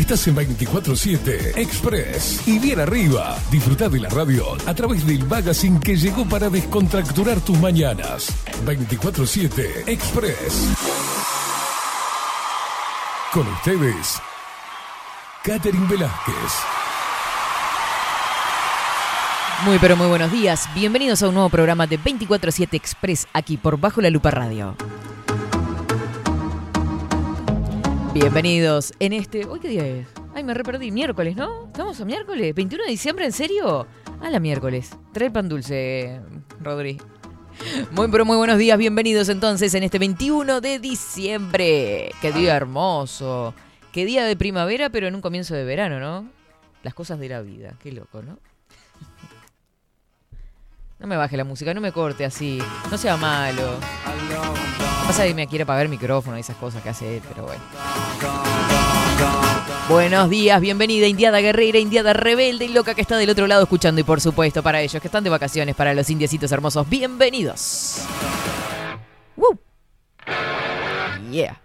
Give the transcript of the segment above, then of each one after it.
Estás en 24-7 Express. Y bien arriba, disfruta de la radio a través del magazine que llegó para descontracturar tus mañanas. 24-7 Express. Con ustedes, Catherine Velázquez. Muy pero muy buenos días. Bienvenidos a un nuevo programa de 24-7 Express aquí por Bajo la Lupa Radio. Bienvenidos en este. ¿Hoy qué día es? Ay, me reperdí. Miércoles, ¿no? ¿Estamos a miércoles? ¿21 de diciembre? ¿En serio? A la miércoles. Trae pan dulce, Rodri. Muy pero muy buenos días. Bienvenidos entonces en este 21 de diciembre. Qué día hermoso. Qué día de primavera, pero en un comienzo de verano, ¿no? Las cosas de la vida. Qué loco, ¿no? No me baje la música, no me corte así. No sea malo. Pasa que me quiere apagar el micrófono y esas cosas que hace él, pero bueno. Buenos días, bienvenida Indiada Guerrera, Indiada Rebelde y loca que está del otro lado escuchando. Y por supuesto, para ellos que están de vacaciones, para los indiecitos hermosos, bienvenidos. ¡Woo! Yeah.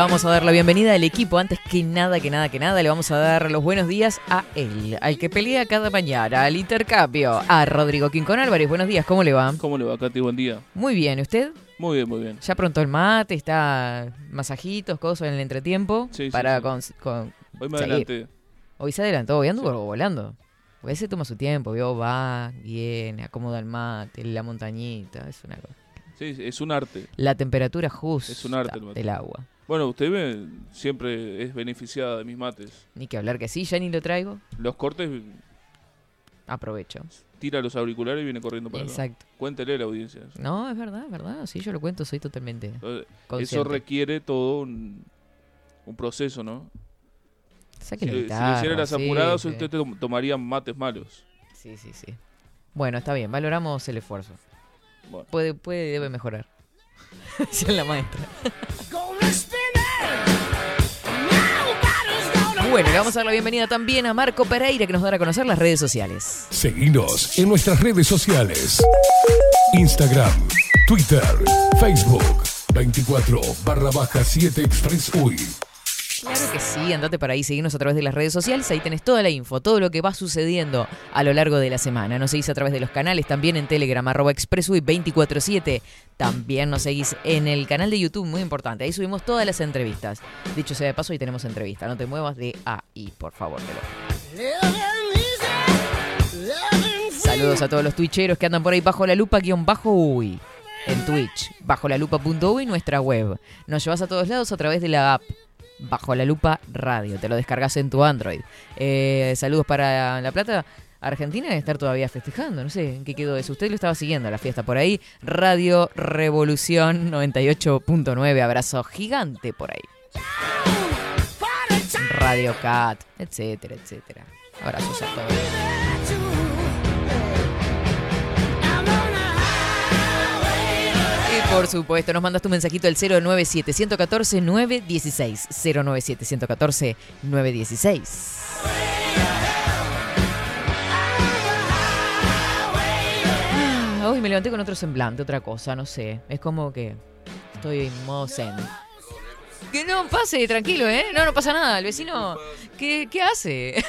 Vamos a dar la bienvenida al equipo. Antes que nada, que nada, que nada, le vamos a dar los buenos días a él, al que pelea cada mañana, al intercambio, a Rodrigo Quincón Álvarez. Buenos días, ¿cómo le va? ¿Cómo le va, Katy? Buen día. Muy bien, ¿usted? Muy bien, muy bien. Ya pronto el mate, está masajitos, cosas en el entretiempo. Sí, sí, para sí. con, con- Hoy me adelanté. Hoy se adelantó, voy ando volando. A veces toma su tiempo, vio, va, viene, acomoda el mate, la montañita, es una cosa. Sí, es un arte. La temperatura justa Es un arte el del agua. Bueno, usted ve, siempre es beneficiada de mis mates. Ni que hablar que sí, ya ni lo traigo. Los cortes, Aprovecho. tira los auriculares y viene corriendo para acá. Exacto. Cuéntele a la audiencia. eso. No, es verdad, es verdad. Sí, yo lo cuento, soy totalmente Entonces, Eso requiere todo un, un proceso, ¿no? Saque Si, le- si guitarra, le hiciera las sí, apuradas, sí. usted tom- tomaría mates malos. Sí, sí, sí. Bueno, está bien, valoramos el esfuerzo. Bueno. Puede, puede, debe mejorar. Decía la maestra. Bueno, le vamos a dar la bienvenida también a Marco Pereira que nos dará a conocer las redes sociales. Seguinos en nuestras redes sociales. Instagram, Twitter, Facebook, 24 barra baja 7 Express UI. Claro que sí, andate para ahí, seguirnos a través de las redes sociales, ahí tenés toda la info, todo lo que va sucediendo a lo largo de la semana. Nos seguís a través de los canales, también en Telegram, arroba expressui 247. También nos seguís en el canal de YouTube, muy importante, ahí subimos todas las entrevistas. Dicho sea de paso, ahí tenemos entrevista, no te muevas de ahí, por favor. lo- Saludos a todos los twitcheros que andan por ahí bajo la lupa guion bajo uy. En Twitch, bajo la lupa.uy, nuestra web. Nos llevas a todos lados a través de la app Bajo la Lupa Radio. Te lo descargas en tu Android. Eh, saludos para La Plata. Argentina debe estar todavía festejando, no sé en qué quedó eso. Usted lo estaba siguiendo la fiesta por ahí. Radio Revolución 98.9. Abrazo gigante por ahí. Radio Cat, etcétera, etcétera. Abrazos a todos. Por supuesto, nos mandas tu mensajito al 097 114 916. 097 114 916. Ah, Hoy me levanté con otro semblante, otra cosa, no sé. Es como que estoy en modo zen. Que no pase, tranquilo, ¿eh? No, no pasa nada. El vecino, ¿qué, hace?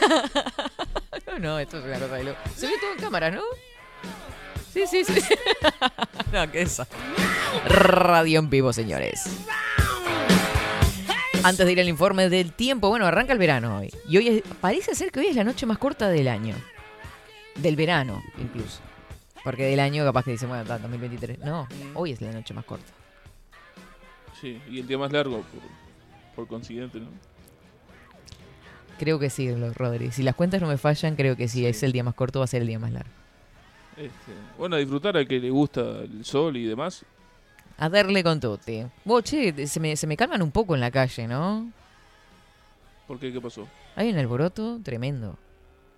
no, no, esto es una cosa de. Se ve todo en cámara, ¿no? Sí, sí, sí. no, ¿qué es eso? Radio en vivo, señores. Antes de ir al informe del tiempo, bueno, arranca el verano hoy. Y hoy es- parece ser que hoy es la noche más corta del año. Del verano, incluso. Porque del año capaz que dicen, bueno, está, 2023. No, hoy es la noche más corta. Sí, y el día más largo, por, por consiguiente, ¿no? Creo que sí, Rodri. Si las cuentas no me fallan, creo que si es el día más corto va a ser el día más largo. Este, bueno, a disfrutar al que le gusta el sol y demás. A darle con tutti. Vos, che, se me, se me calman un poco en la calle, ¿no? ¿Por qué? ¿Qué pasó? Hay un alboroto tremendo.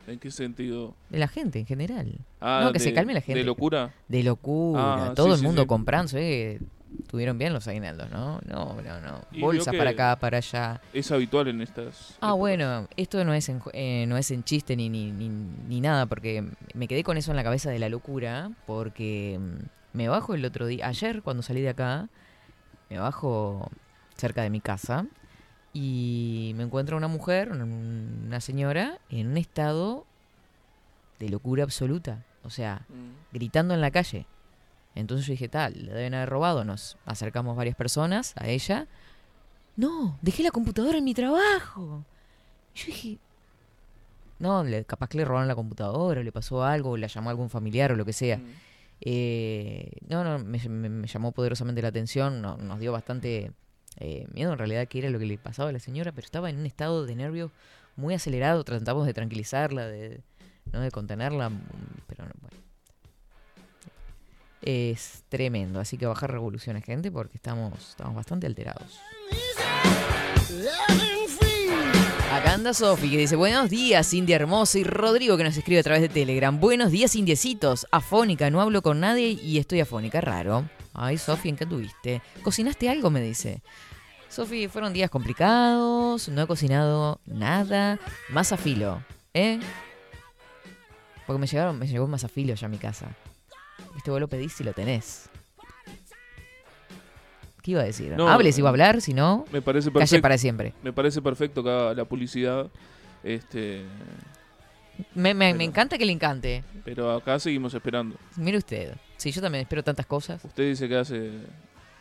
¿En qué sentido? De la gente en general. Ah, No, que de- se calme la gente. ¿De locura? De locura. Ah, Todo sí, el sí, mundo sí. comprando. ¿eh? Tuvieron bien los aguinaldos, ¿no? No, no, no. Bolsas para acá, para allá. Es habitual en estas. Ah, épocas. bueno, esto no es en, eh, no es en chiste ni, ni, ni, ni nada, porque me quedé con eso en la cabeza de la locura, porque mm, me bajo el otro día, ayer cuando salí de acá, me bajo cerca de mi casa y me encuentro una mujer, un- una señora, en un estado de locura absoluta, o sea, Mm. gritando en la calle. Entonces yo dije, tal, le deben haber robado. Nos acercamos varias personas a ella. No, dejé la computadora en mi trabajo. Y yo dije, no, le- capaz que le robaron la computadora, le pasó algo, o la llamó algún familiar o lo que sea. Mm. Eh, no, no, me, me- me llamó poderosamente la atención, no- nos dio bastante eh, miedo en realidad que era lo que le pasaba a la señora, pero estaba en un estado de nervio muy acelerado, tratamos de tranquilizarla, de, ¿no? de contenerla, pero no, bueno. Es tremendo, así que bajar revoluciones, gente, porque estamos, estamos bastante alterados. Acá anda Sofi que dice, buenos días, India Hermosa y Rodrigo que nos escribe a través de Telegram. Buenos días, indiecitos. Afónica, no hablo con nadie y estoy afónica, raro. Ay, Sofi, ¿en qué tuviste? ¿Cocinaste algo? Me dice. Sofi, fueron días complicados, no he cocinado nada. Más a filo, ¿eh? Porque me llegaron, me llegó más a filo ya a mi casa. Viste, vos lo pedís si lo tenés. ¿Qué iba a decir? No, Hable si va a hablar, si no, Me parece calle para siempre. Me parece perfecto que haga la publicidad. Este, Me, me- me Pero- encanta que le encante. pero acá seguimos esperando. Mire usted. Sí, yo también espero tantas cosas. Usted dice que hace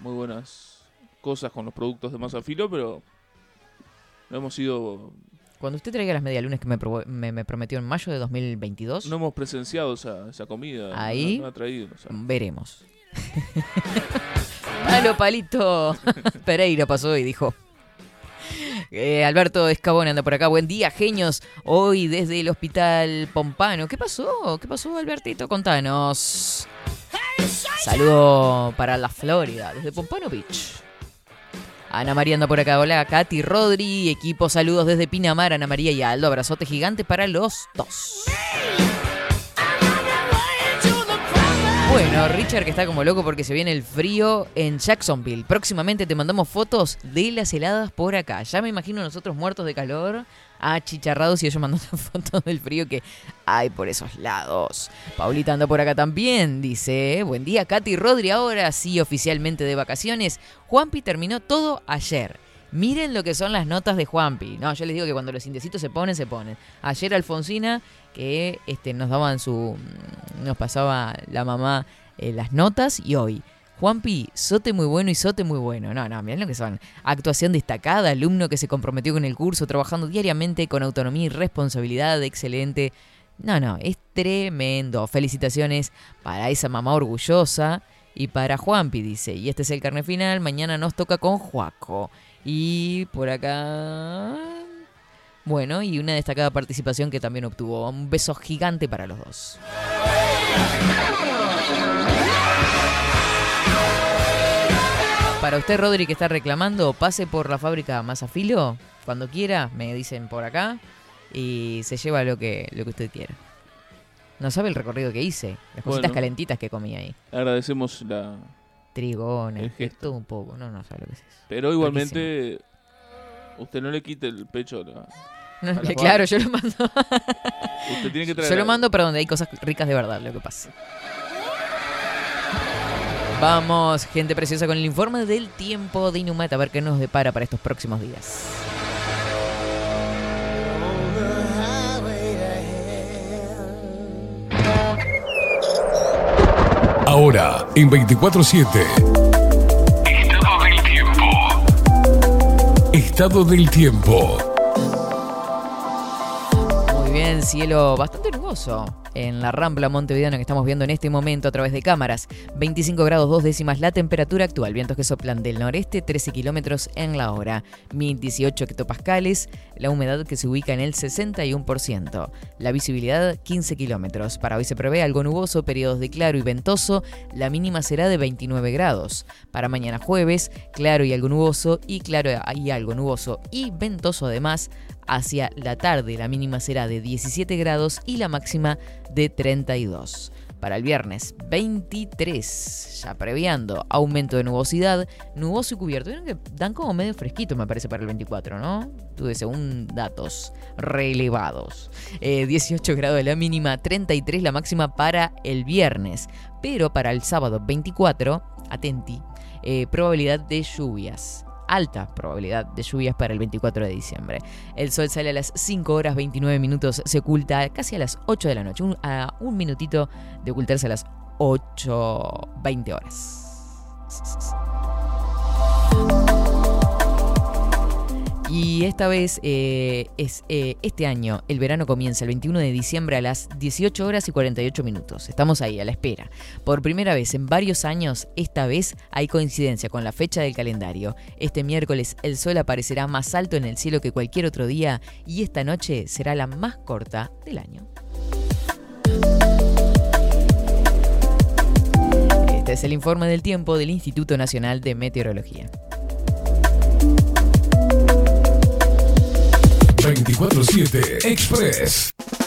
muy buenas cosas con los productos de Masafilo, pero no hemos sido, Cuando usted traiga las medialunas que me, probo- me, me prometió en mayo de 2022, no hemos presenciado esa, esa comida. no- Ahí- no, ha traído. o sea. veremos. Palo, palito. Pereira pasó y dijo. Eh, Alberto Escabón anda por acá. Buen día, genios. Hoy desde el hospital Pompano. ¿Qué pasó? ¿Qué pasó, Albertito? Contanos. Saludo para la Florida, desde Pompano Beach. Ana María anda por acá. Hola, Katy, Rodri. Equipo, saludos desde Pinamar. Ana María y Aldo. Abrazote gigante para los dos. Bueno, Richard que está como loco porque se viene el frío en Jacksonville. Próximamente te mandamos fotos de las heladas por acá. Ya me imagino nosotros muertos de calor, achicharrados y ellos mandando fotos del frío que hay por esos lados. Paulita anda por acá también, dice, buen día Katy Rodri, ahora sí oficialmente de vacaciones. Juanpi terminó todo ayer. Miren lo que son las notas de Juanpi. No, yo les digo que cuando los indecitos se ponen, se ponen. Ayer Alfonsina, que este, nos daban su. nos pasaba la mamá eh, las notas, y hoy. Juanpi, sote muy bueno y sote muy bueno. No, no, miren lo que son. Actuación destacada, alumno que se comprometió con el curso, trabajando diariamente con autonomía y responsabilidad, excelente. No, no, es tremendo. Felicitaciones para esa mamá orgullosa y para Juanpi, dice. Y este es el carne final, mañana nos toca con Juaco. Y por acá... Bueno, y una destacada participación que también obtuvo. Un beso gigante para los dos. Para usted, Rodri, que está reclamando, pase por la fábrica Masafilo cuando quiera, me dicen por acá, y se lleva lo que, lo que usted quiera. No sabe el recorrido que hice, las cositas Bueno. calentitas que comí ahí. Agradecemos la... Trigona, El gesto. todo un poco, no, no sabe lo que es eso. Pero igualmente, usted no le quite el pecho a la... No, claro, yo lo mando. Usted tiene que traer... Yo lo mando, pero donde hay cosas ricas de verdad, lo que pasa. Vamos, gente preciosa, con el informe del tiempo de Inumat, a ver qué nos depara para estos próximos días. Ahora, en 24-7. Estado del tiempo. Estado del tiempo. Muy bien, cielo bastante nuboso. En la Rambla Montevideo que estamos viendo en este momento a través de cámaras. 25 grados 2 décimas la temperatura actual. Vientos que soplan del noreste, 13 kilómetros en la hora. 1018 hectopascales. La humedad que se ubica en el 61%. La visibilidad 15 kilómetros. Para hoy se prevé algo nuboso, periodos de claro y ventoso. La mínima será de 29 grados. Para mañana jueves, claro y algo nuboso y claro y algo nuboso y ventoso además hacia la tarde. La mínima será de 17 grados y la máxima de 32. Para el viernes 23, ya previando aumento de nubosidad, nuboso y cubierto. Vieron que dan como medio fresquito, me parece, para el 24, ¿no? Tuve según datos relevados. 18 eh, grados la mínima, 33 la máxima para el viernes. Pero para el sábado 24, atenti, eh, probabilidad de lluvias alta probabilidad de lluvias para el 24 de diciembre. El sol sale a las 5 horas 29 minutos, se oculta casi a las 8 de la noche, a un minutito de ocultarse a las 8.20 horas. Y esta vez eh, es eh, este año, el verano comienza el 21 de diciembre a las 18 horas y 48 minutos. Estamos ahí, a la espera. Por primera vez en varios años, esta vez hay coincidencia con la fecha del calendario. Este miércoles el sol aparecerá más alto en el cielo que cualquier otro día y esta noche será la más corta del año. Este es el informe del tiempo del Instituto Nacional de Meteorología. 24-7 Express.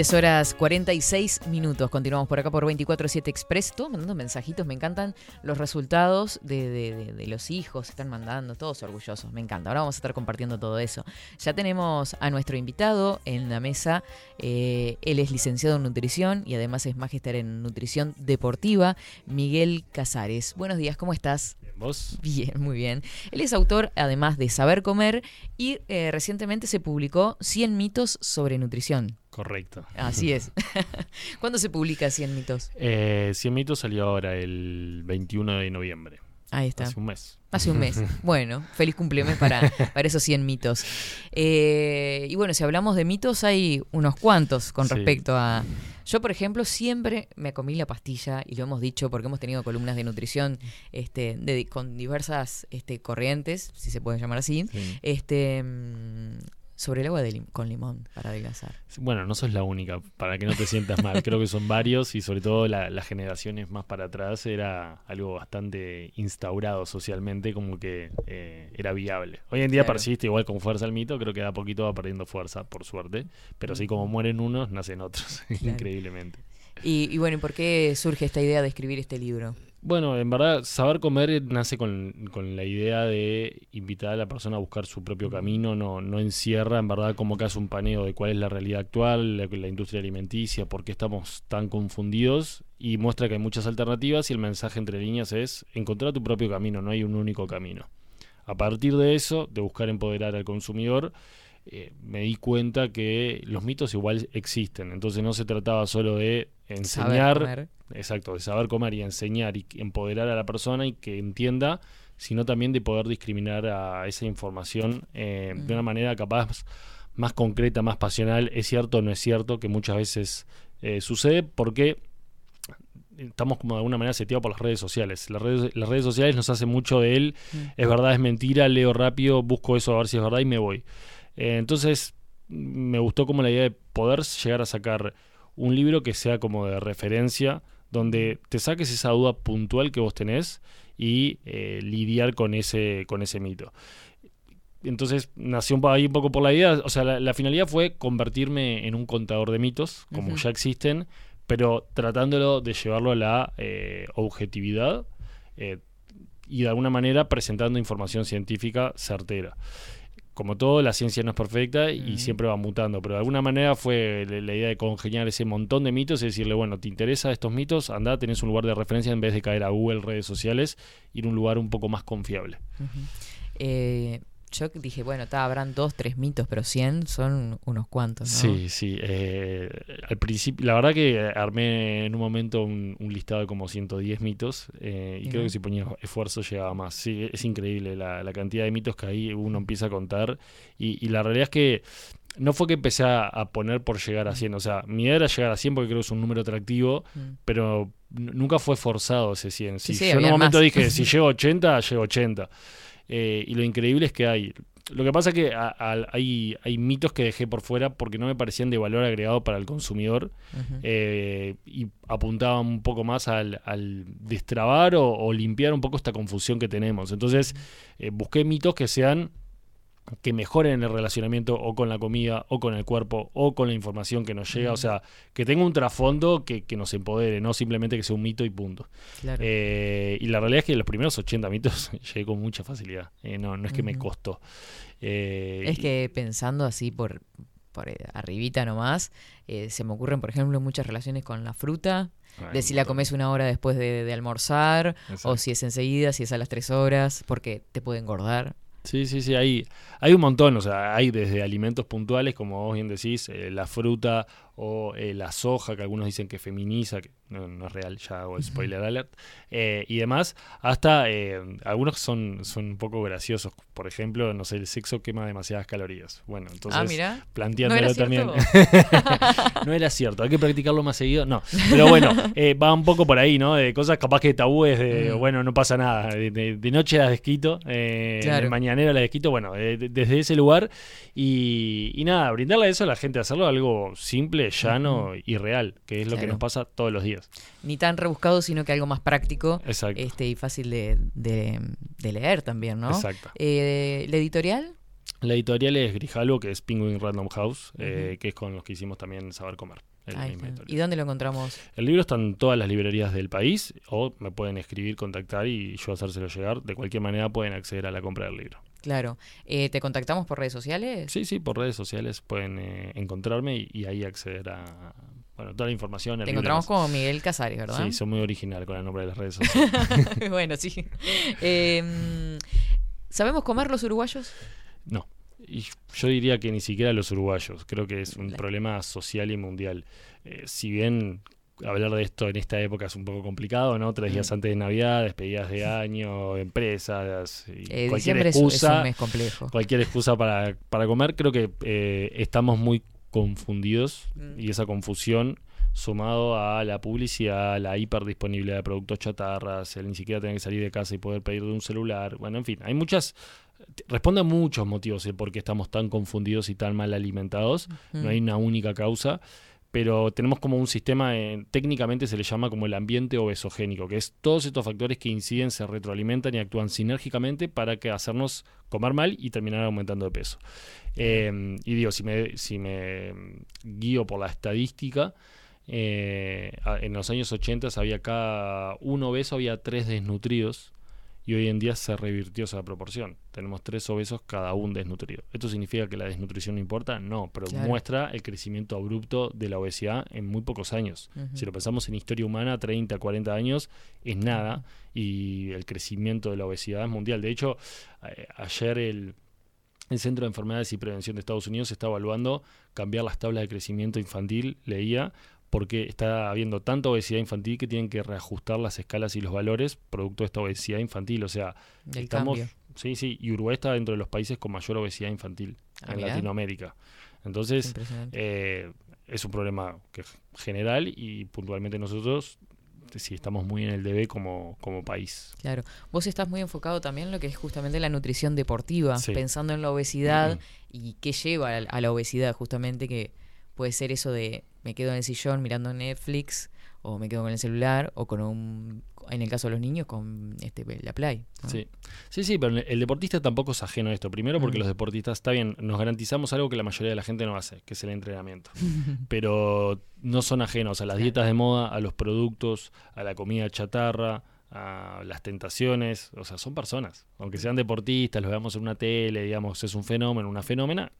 Horas 46 minutos. Continuamos por acá por 24-7 Express. Todos mandando mensajitos. Me encantan los resultados de, los hijos. Están mandando, todos orgullosos. Me encanta. Ahora vamos a estar compartiendo todo eso. Ya tenemos a nuestro invitado en la mesa. Eh, él es licenciado en nutrición y además es magister en nutrición deportiva. Miguel Casares. Buenos días, ¿cómo estás? ¿Vos? Bien, muy bien. Él es autor, además de Saber Comer, y eh, recientemente se publicó 100 mitos sobre nutrición. Correcto. Así es. ¿Cuándo se publica 100 mitos? Eh, 100 mitos salió ahora, el 21 de noviembre. Ahí está. Hace un mes. Hace un mes. Bueno, feliz cumpleaños para, para esos 100 mitos. Eh, y bueno, si hablamos de mitos, hay unos cuantos con respecto a... Yo, por ejemplo, siempre me comí la pastilla, y lo hemos dicho porque hemos tenido columnas de nutrición este, de, con diversas este, corrientes, si se puede llamar así. Este mm, sobre el agua de con limón para adelgazar. Bueno, no sos la única, para que no te sientas mal. Creo que son varios y sobre todo las generaciones más para atrás era algo bastante instaurado socialmente, como que eh, era viable. Hoy en día persiste igual con fuerza el mito, creo que da poquito va perdiendo fuerza, por suerte. Pero así como mueren unos, nacen otros, increíblemente. Y, y bueno, ¿y por qué surge esta idea de escribir este libro? Bueno, en verdad, saber comer nace con, con la idea de invitar a la persona a buscar su propio camino, no, no encierra en verdad como que hace un paneo de cuál es la realidad actual, la, industria alimenticia, por qué estamos tan confundidos y muestra que hay muchas alternativas y el mensaje entre líneas es encontrar tu propio camino, no hay un único camino. A partir de eso, de buscar empoderar al consumidor, eh, me di cuenta que los mitos igual existen. Entonces no se trataba solo de enseñar, exacto, de saber comer y enseñar y empoderar a la persona y que entienda, sino también de poder discriminar a esa información eh, de una Ujú. manera capaz más concreta, más pasional. Es cierto o no es cierto que muchas veces eh, sucede porque estamos como de alguna manera seteados por las redes sociales. Las redes, las redes sociales nos hacen mucho de él, Mm. es verdad, es mentira, leo rápido, busco eso a ver si es verdad y me voy. Eh, entonces, me gustó como la idea de poder llegar a sacar un libro que sea como de referencia, donde te saques esa duda puntual que vos tenés y eh, lidiar con ese, con ese mito. Entonces nació ahí un poco por la idea, o sea, la, la finalidad fue convertirme en un contador de mitos, como ya existen, pero tratándolo de llevarlo a la eh, objetividad eh, y de alguna manera presentando información científica certera. Como todo, la ciencia no es perfecta y siempre va mutando, pero de alguna manera fue la, idea de congeniar ese montón de mitos y decirle, bueno, ¿te interesa estos mitos? Anda, tenés un lugar de referencia en vez de caer a Google, redes sociales, ir a un lugar un poco más confiable. Eh, yo dije, bueno, habrán dos, tres mitos, pero 100 son unos cuantos, ¿no? Sí, sí. eh, al principio, la verdad que armé en un momento un, un listado de como 110 mitos eh, y creo que si ponía esfuerzo llegaba más. Sí, es increíble la, la cantidad de mitos que ahí uno empieza a contar y, y la realidad es que no fue que empecé a, a poner por llegar a 100, o sea, mi idea era llegar a 100 porque creo que es un número atractivo, Mm. pero nunca fue forzado ese 100. Si Sí, sí, yo en un momento más. dije, si llego a 80, llego a 80. Eh, y lo increíble es que hay. Lo que pasa es que a- a- hay, hay mitos que dejé por fuera porque no me parecían de valor agregado para el consumidor eh, y apuntaban un poco más al, al destrabar o, o limpiar un poco esta confusión que tenemos. Entonces eh, busqué mitos que sean que mejoren el relacionamiento o con la comida o con el cuerpo o con la información que nos llega, o sea, que tenga un trasfondo que, que nos empodere, no simplemente que sea un mito y punto. Claro. Eh, y la realidad es que los primeros 80 mitos llegué con mucha facilidad. Eh, no, no es que me costó. Eh, Es que pensando así por, por eh, arribita nomás, se me ocurren, por ejemplo, muchas relaciones con la fruta, de si la comes una hora después de, de almorzar, o si es enseguida, si es a las tres horas, porque te puede engordar. Sí, sí, sí, hay, hay un montón, o sea, hay desde alimentos puntuales, como vos bien decís, eh, la fruta o eh, la soja, que algunos dicen que feminiza, que no, no es real, ya hago el spoiler alert, eh, y demás, hasta eh, algunos son, son un poco graciosos, por ejemplo, no sé, el sexo quema demasiadas calorías. Bueno, entonces, ah, mira. ¿No planteándolo también. no era cierto, hay que practicarlo más seguido. No, pero bueno, eh, va un poco por ahí, ¿no? De cosas capaz que tabúes, de Mm. bueno, no pasa nada. De, de- de noche las desquito, Claro. de mañanero las desquito, bueno, de- desde ese lugar. Y, y nada, brindarle eso a la gente, hacerlo algo simple, llano y real, que es lo que nos pasa todos los días. Ni tan rebuscado, sino que algo más práctico Exacto. este y fácil de, de- de leer también, ¿no? Exacto. Eh, ¿La editorial? La editorial es Grijalvo, que es Penguin Random House, eh, que es con los que hicimos también Saber Comer. ¿Y dónde lo encontramos? El libro está en todas las librerías del país o me pueden escribir, contactar y yo hacérselo llegar. De cualquier manera pueden acceder a la compra del libro. Claro. Eh, ¿Te contactamos por redes sociales? Sí, sí, por redes sociales pueden eh, encontrarme y, y ahí acceder a bueno, toda la información. Te encontramos como Miguel Casares, ¿verdad? Sí, soy muy original con el nombre de las redes sociales. bueno, sí. Eh, ¿Sabemos comer los uruguayos? no. Y yo diría que ni siquiera los uruguayos. Creo que es un problema social y mundial. Eh, si bien hablar de esto en esta época es un poco complicado, ¿no? Tres días antes de Navidad, despedidas de año, empresas, y Eh, cualquier es, es excusa. un mes complejo. cualquier excusa para, para comer. Creo que eh, estamos muy confundidos Mm. y esa confusión sumado a la publicidad, la hiperdisponibilidad de productos chatarras, el ni siquiera tener que salir de casa y poder pedir de un celular. Bueno, en fin, hay muchas... Responde a muchos motivos el por qué estamos tan confundidos y tan mal alimentados. No hay una única causa, pero tenemos como un sistema, eh, técnicamente se le llama como el ambiente obesogénico, que es todos estos factores que inciden, se retroalimentan y actúan sinérgicamente para que hacernos comer mal y terminar aumentando de peso. Eh, y digo, si me, si me guío por la estadística, eh, en los años 80 había cada un obeso, había tres desnutridos y hoy en día se revirtió esa proporción. Tenemos tres obesos, cada un desnutrido. ¿Esto significa que la desnutrición no importa? No, pero Claro. muestra el crecimiento abrupto de la obesidad en muy pocos años. Si lo pensamos en historia humana, 30, 40 años es nada y el crecimiento de la obesidad es mundial. De hecho, eh, ayer el, el Centro de Enfermedades y Prevención de Estados Unidos está evaluando cambiar las tablas de crecimiento infantil, leía, porque está habiendo tanta obesidad infantil que tienen que reajustar las escalas y los valores producto de esta obesidad infantil. O sea, Del estamos, cambio. sí, sí, y Uruguay está dentro de los países con mayor obesidad infantil Ah, en mirá. Latinoamérica. Entonces, eh, es un problema que, general y puntualmente nosotros sí estamos muy en el debe como, como país. Claro. Vos estás muy enfocado también en lo que es justamente la nutrición deportiva, Sí. pensando en la obesidad y qué lleva a la obesidad, justamente que puede ser eso de me quedo en el sillón mirando Netflix o me quedo con el celular o con un, en el caso de los niños, con este la Play. ¿no? Sí. sí, sí, pero el deportista tampoco es ajeno a esto. Primero porque Mm. los deportistas, está bien, nos garantizamos algo que la mayoría de la gente no hace, que es el entrenamiento. pero no son ajenos a las Claro. dietas de moda, a los productos, a la comida chatarra, a las tentaciones. O sea, son personas. Aunque sean deportistas, los veamos en una tele, digamos, es un fenómeno, una fenómena.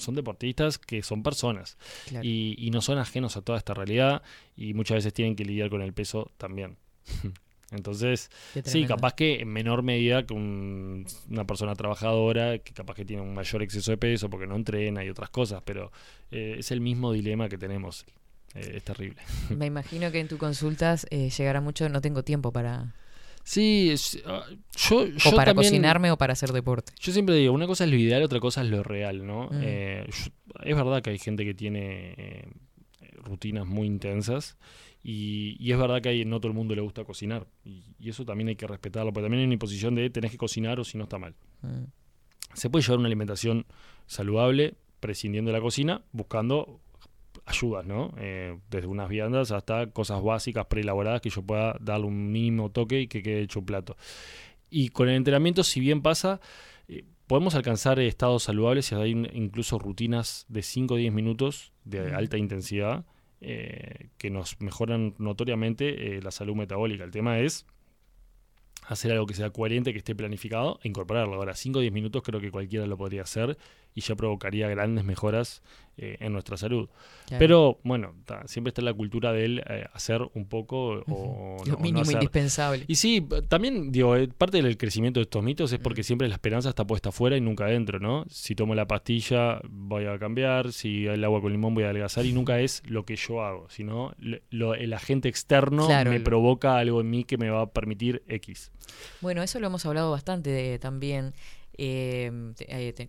Son deportistas que son personas. Claro. y, y no son ajenos a toda esta realidad y muchas veces tienen que lidiar con el peso también. Entonces, sí, capaz que en menor medida que un- una persona trabajadora que capaz que tiene un mayor exceso de peso porque no entrena y otras cosas, pero eh, es el mismo dilema que tenemos. Eh, es terrible. Me imagino que en tus consultas eh, llegará mucho, no tengo tiempo para... Sí, es- ah, yo, yo o para también- cocinarme o para hacer deporte. Yo siempre digo, una cosa es lo ideal, otra cosa es lo real, ¿no? Mm. Eh, yo- es verdad que hay gente que tiene eh, rutinas muy intensas y, y es verdad que hay, no todo el mundo le gusta cocinar y, y eso también hay que respetarlo, porque también hay una imposición de tenés que cocinar o si no está mal. Mm. Se puede llevar una alimentación saludable prescindiendo de la cocina, buscando ayudas, ¿no? Eh, desde unas viandas hasta cosas básicas, preelaboradas, que yo pueda darle un mínimo toque y que quede hecho un plato. Y con el entrenamiento, si bien pasa, eh, podemos alcanzar estados saludables y hay incluso rutinas de 5 o 10 minutos de alta intensidad eh, que nos mejoran notoriamente la salud metabólica. El tema es hacer algo que sea coherente, que esté planificado e incorporarlo. Ahora, 5 o 10 minutos creo que cualquiera lo podría hacer y ya provocaría grandes mejoras eh, en nuestra salud. Claro. Pero bueno, ta, siempre está la cultura del eh, hacer un poco o, Lo no- mínimo hacer. indispensable. Y sí, también digo, eh, parte del crecimiento de estos mitos es porque siempre la esperanza está puesta afuera y nunca adentro, ¿no? Si tomo la pastilla voy a cambiar, si el agua con limón voy a adelgazar y nunca es lo que yo hago, sino lo- el agente externo Claro, me el- provoca algo en mí que me va a permitir X. Bueno, eso lo hemos hablado bastante de- también. eh, eh, te-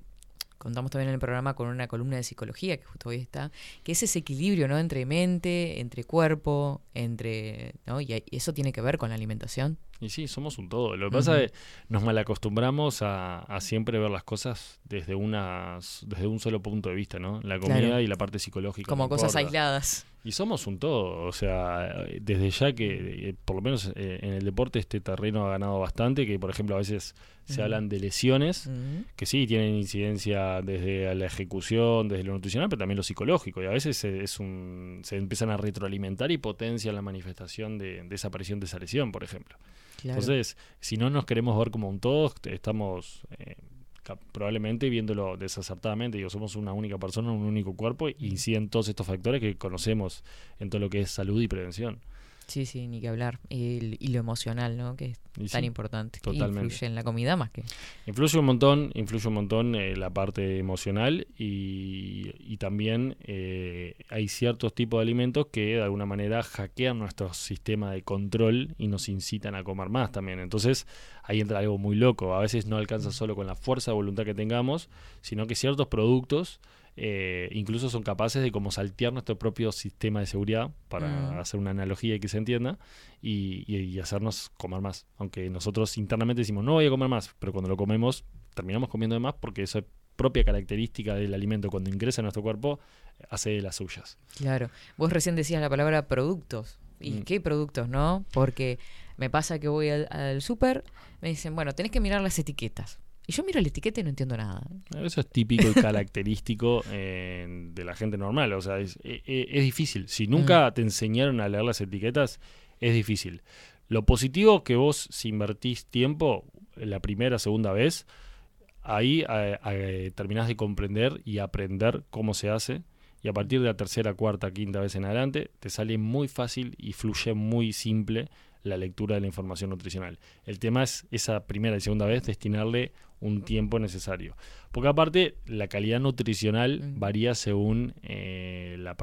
contamos también en el programa con una columna de psicología que justo hoy está, que es ese equilibrio, ¿no? Entre mente, entre cuerpo, entre, ¿no? Y eso tiene que ver con la alimentación. Y sí, somos un todo. Lo que pasa es que nos malacostumbramos a, a siempre ver las cosas desde, una, desde un solo punto de vista, ¿no? La comida Claro. y la parte psicológica. Como cosas importa. aisladas. Y somos un todo, o sea, desde ya que eh, por lo menos eh, en el deporte este terreno ha ganado bastante, que por ejemplo a veces se hablan de lesiones, que sí tienen incidencia desde la ejecución, desde lo nutricional, pero también lo psicológico, y a veces se, es un, se empiezan a retroalimentar y potencian la manifestación de, de esa aparición de esa lesión, por ejemplo. Claro. Entonces, si no nos queremos ver como un todo, estamos eh, probablemente viéndolo desacertadamente. Digo, somos una única persona, un único cuerpo, y inciden todos estos factores que conocemos en todo lo que es salud y prevención. Sí, sí, ni que hablar. Y, el- y lo emocional, ¿no? Que es Y tan sí, importante. que totalmente. Influye en la comida más que... Influye un montón, influye un montón eh, la parte emocional y, y también eh, hay ciertos tipos de alimentos que de alguna manera hackean nuestro sistema de control y nos incitan a comer más también. Entonces ahí entra algo muy loco. A veces no alcanza solo con la fuerza de voluntad que tengamos, sino que ciertos productos eh, incluso son capaces de como saltear nuestro propio sistema de seguridad, para Mm. hacer una analogía y que se entienda, y, y- y hacernos comer más. Aunque nosotros internamente decimos, no voy a comer más, pero cuando lo comemos, terminamos comiendo de más porque esa propia característica del alimento cuando ingresa a nuestro cuerpo eh, hace de las suyas. Claro. Vos recién decías la palabra productos. ¿Y Mm. qué productos, no? Porque me pasa que voy al, al súper, me dicen, bueno, tenés que mirar las etiquetas. Y yo miro la etiqueta y no entiendo nada. Eso es típico y característico eh, de la gente normal. O sea, es, e- e- es difícil. Si nunca te enseñaron a leer las etiquetas, es difícil. Lo positivo que vos, si invertís tiempo, la primera, segunda vez, ahí eh, eh, terminás de comprender y aprender cómo se hace. Y a partir de la tercera, cuarta, quinta vez en adelante, te sale muy fácil y fluye muy simple la lectura de la información nutricional. El tema es esa primera y segunda vez destinarle un tiempo necesario. Porque aparte, la calidad nutricional Mm. varía según eh, la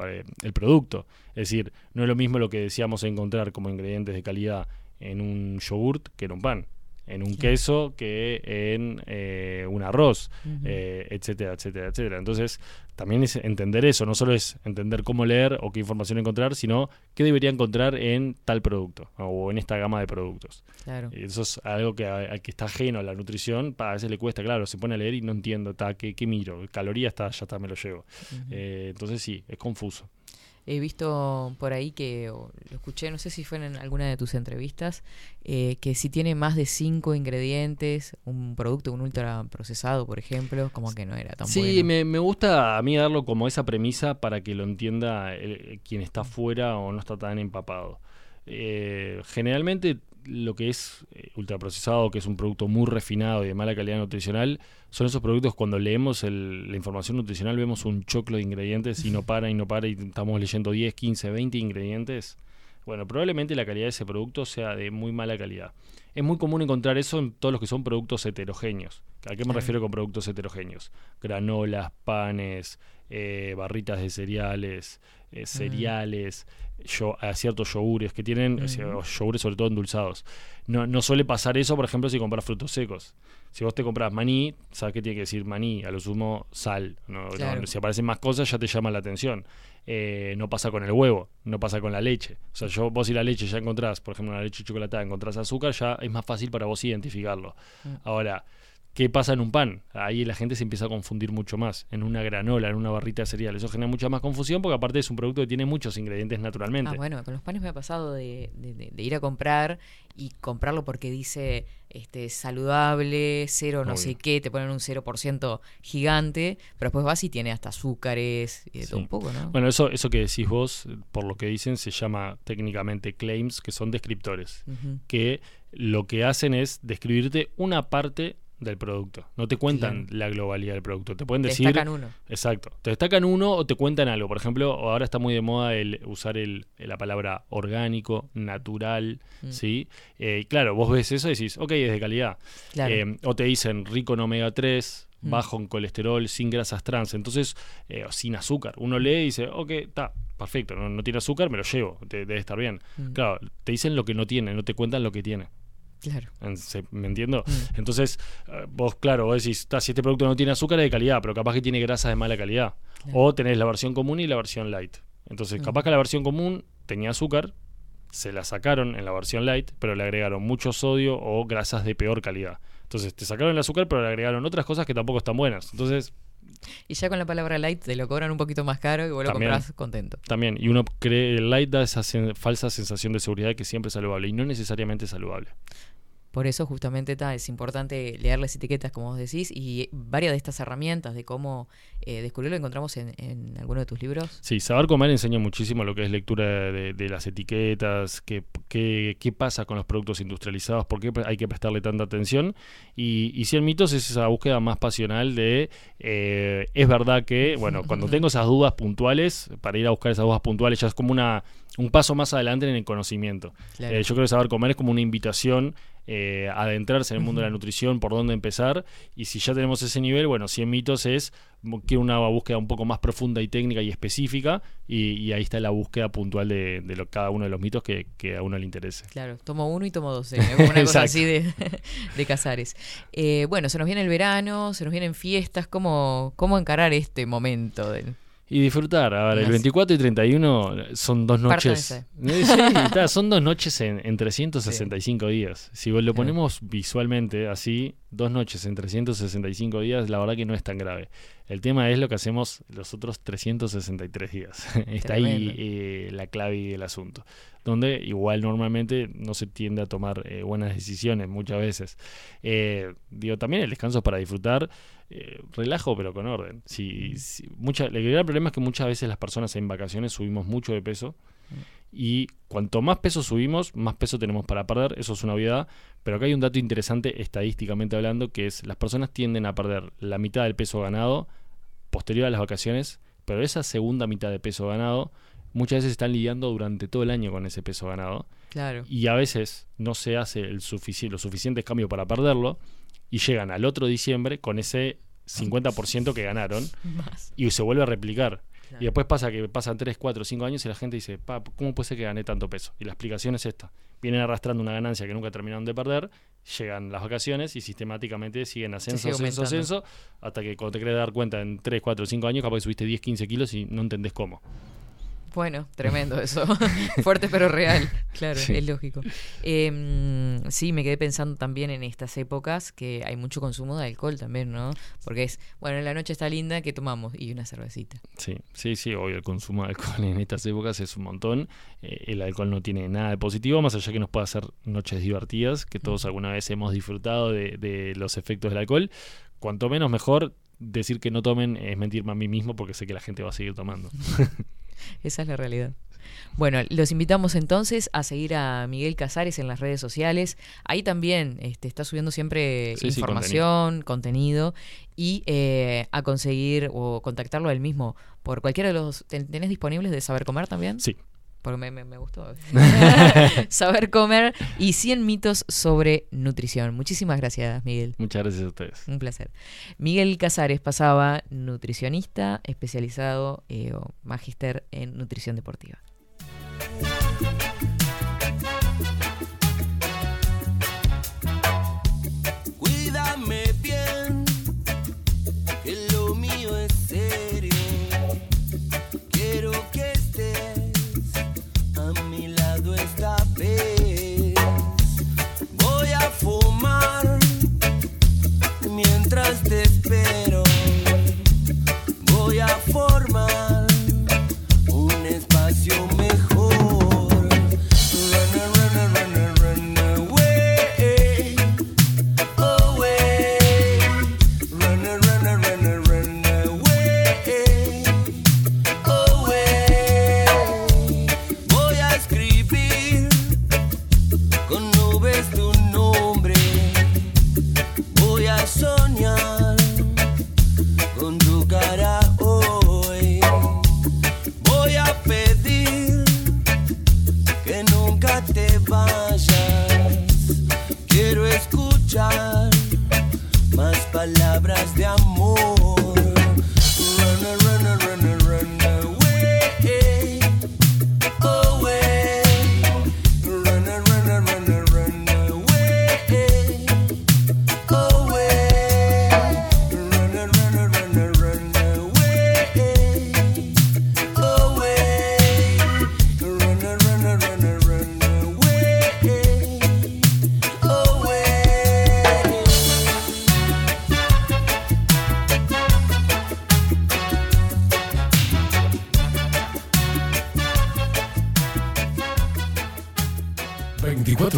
el producto. Es decir, no es lo mismo lo que decíamos encontrar como ingredientes de calidad en un yogurt que en un pan, en un queso que en eh, un arroz, eh, etcétera, etcétera, etcétera. Entonces, también es entender eso, no solo es entender cómo leer o qué información encontrar, sino qué debería encontrar en tal producto o en esta gama de productos. Claro. Eso es algo que, al que está ajeno a la nutrición, a veces le cuesta, claro, se pone a leer y no entiendo, ta, ¿qué, qué miro? Calorías, está, ya está, me lo llevo. Eh, entonces sí, es confuso. He visto por ahí que, o lo escuché, no sé si fue en alguna de tus entrevistas, eh, que si tiene más de cinco ingredientes, un producto, un ultra procesado, por ejemplo, como que no era tan Sí, bueno. me, me gusta a mí darlo como esa premisa para que lo entienda el- quien está fuera o no está tan empapado. Eh, generalmente lo que es eh, ultraprocesado, que es un producto muy refinado y de mala calidad nutricional, son esos productos cuando leemos el- la información nutricional vemos un choclo de ingredientes y no para y no para y estamos leyendo 10, 15, 20 ingredientes. Bueno, probablemente la calidad de ese producto sea de muy mala calidad. Es muy común encontrar eso en todos los que son productos heterogéneos. ¿A qué me refiero con productos heterogéneos? Granolas, panes, eh, barritas de cereales, eh, cereales, yo, a ciertos yogures que tienen, yogures sobre todo endulzados. No, no suele pasar eso, por ejemplo, si compras frutos secos. Si vos te compras maní, ¿sabes qué tiene que decir maní? A lo sumo, sal. ¿no? No, si aparecen más cosas, ya te llama la atención. Eh, no pasa con el huevo, no pasa con la leche. O sea, yo, vos y la leche ya encontrás, por ejemplo, una leche chocolatada, encontrás azúcar, ya es más fácil para vos identificarlo. Mm. Ahora, ¿qué pasa en un pan? Ahí la gente se empieza a confundir mucho más. En una granola, en una barrita de cereal. Eso genera mucha más confusión porque aparte es un producto que tiene muchos ingredientes naturalmente. Ah, bueno, con los panes me ha pasado de, de- de- de ir a comprar y comprarlo porque dice este saludable, cero no Obvio. sé qué, te ponen un 0% gigante, pero después vas y tiene hasta azúcares y de todo un poco, ¿no? Bueno, eso, eso que decís vos, por lo que dicen, se llama técnicamente claims, que son descriptores. Que lo que hacen es describirte una parte del producto. No te cuentan la globalidad del producto. Te pueden Te decir. destacan uno. Exacto. Te destacan uno o te cuentan algo. Por ejemplo, ahora está muy de moda el usar el, la palabra orgánico, natural, Mm. ¿sí? Eh, claro, vos ves eso y decís, ok, es de calidad. Claro. Eh, o te dicen rico en omega 3, Mm. bajo en colesterol, sin grasas trans. Entonces, eh, sin azúcar. Uno lee y dice, ok, está, perfecto, no, no tiene azúcar, me lo llevo, te- debe estar bien. Mm. Claro, te dicen lo que no tiene, no te cuentan lo que tiene. Claro. ¿Me entiendo? Mm. Entonces, eh, vos, claro, vos decís, "Ta, si este producto no tiene azúcar es de calidad, pero capaz que tiene grasa de mala calidad. Claro. O tenés la versión común y la versión light. Entonces, Mm. capaz que la versión común tenía azúcar, se la sacaron en la versión light, pero le agregaron mucho sodio o grasas de peor calidad. Entonces, te sacaron el azúcar, pero le agregaron otras cosas que tampoco están buenas. Entonces, Y ya con la palabra light te lo cobran un poquito más caro y vos lo También. compras contento. también, y uno cree, el light da esa sen- falsa sensación de seguridad que siempre es saludable y no necesariamente es saludable. Por eso justamente ta, es importante leer las etiquetas, como vos decís, y varias de estas herramientas de cómo eh, descubrirlo encontramos en, en alguno de tus libros. Sí, Saber Comer enseña muchísimo lo que es lectura de, de las etiquetas, qué, qué, qué pasa con los productos industrializados, por qué hay que prestarle tanta atención. Y, y 100 mitos es esa búsqueda más pasional de, eh, es verdad que, bueno, cuando tengo esas dudas puntuales, para ir a buscar esas dudas puntuales ya es como una, un paso más adelante en el conocimiento. Claro. Eh, yo creo que Saber Comer es como una invitación eh, adentrarse en el mundo de la nutrición, por dónde empezar. Y si ya tenemos ese nivel, bueno, 100 mitos es que una búsqueda un poco más profunda y técnica y específica. Y, y ahí está la búsqueda puntual de, de lo, cada uno de los mitos que, que a uno le interese. Claro, tomo uno y tomo dos, eh, una cosa así de, de Casares. Eh, bueno, se nos viene el verano, se nos vienen fiestas, ¿cómo, cómo encarar este momento? del- Y disfrutar. A ver, el Las- 24 y 31 son dos noches. Eh, Sí, está, son dos noches en, en 365 días. Si lo ponemos visualmente así, dos noches en 365 días, la verdad que no es tan grave. El tema es lo que hacemos los otros 363 días. Está ahí eh, la clave del asunto. Donde igual normalmente no se tiende a tomar eh, buenas decisiones muchas veces. Eh, digo, también el descanso es para disfrutar. Eh, relajo pero con orden. Si, si- mucha, el gran problema es que muchas veces las personas en vacaciones subimos mucho de peso y cuanto más peso subimos, más peso tenemos para perder, eso es una obviedad, pero acá hay un dato interesante estadísticamente hablando, que es las personas tienden a perder la mitad del peso ganado posterior a las vacaciones, pero esa segunda mitad de peso ganado muchas veces están lidiando durante todo el año con ese peso ganado. Claro. y a veces no se hace el sufici- los suficientes cambios para perderlo y llegan al otro diciembre con ese 50% que ganaron Más. y se vuelve a replicar. Claro. Y después pasa que pasan 3, 4, 5 años y la gente dice, pa, ¿cómo puede ser que gané tanto peso? Y la explicación es esta. Vienen arrastrando una ganancia que nunca terminaron de perder, llegan las vacaciones y sistemáticamente siguen ascenso, ascenso, ascenso, hasta que cuando te querés dar cuenta en 3, 4, 5 años, capaz que subiste 10, 15 kilos y no entendés cómo. Bueno, tremendo eso. Fuerte pero real. Claro, Sí. es lógico. Eh, sí, me quedé pensando también en estas épocas que hay mucho consumo de alcohol también, ¿no? Porque es, bueno, la noche está linda, ¿qué tomamos? Y una cervecita. Sí, sí, sí, hoy el consumo de alcohol en estas épocas es un montón. Eh, el alcohol no tiene nada de positivo, más allá que nos pueda hacer noches divertidas, que todos alguna vez hemos disfrutado de, de los efectos del alcohol. Cuanto menos mejor, decir que no tomen es mentirme a mí mismo porque sé que la gente va a seguir tomando. Esa es la realidad. Bueno, los invitamos entonces a seguir a Miguel Casares en las redes sociales. Ahí también este, está subiendo siempre Sí, sí, información, contenido, y eh, a conseguir o contactarlo a él mismo por cualquiera de los... ¿ten- ¿Tenés disponibles de Saber Comer también? Sí. Porque me, me- me gustó. Saber Comer y 100 mitos sobre nutrición. Muchísimas gracias, Miguel. Muchas gracias a ustedes. Un placer. Miguel Casares pasaba nutricionista especializado eh, o magíster en nutrición deportiva. Mientras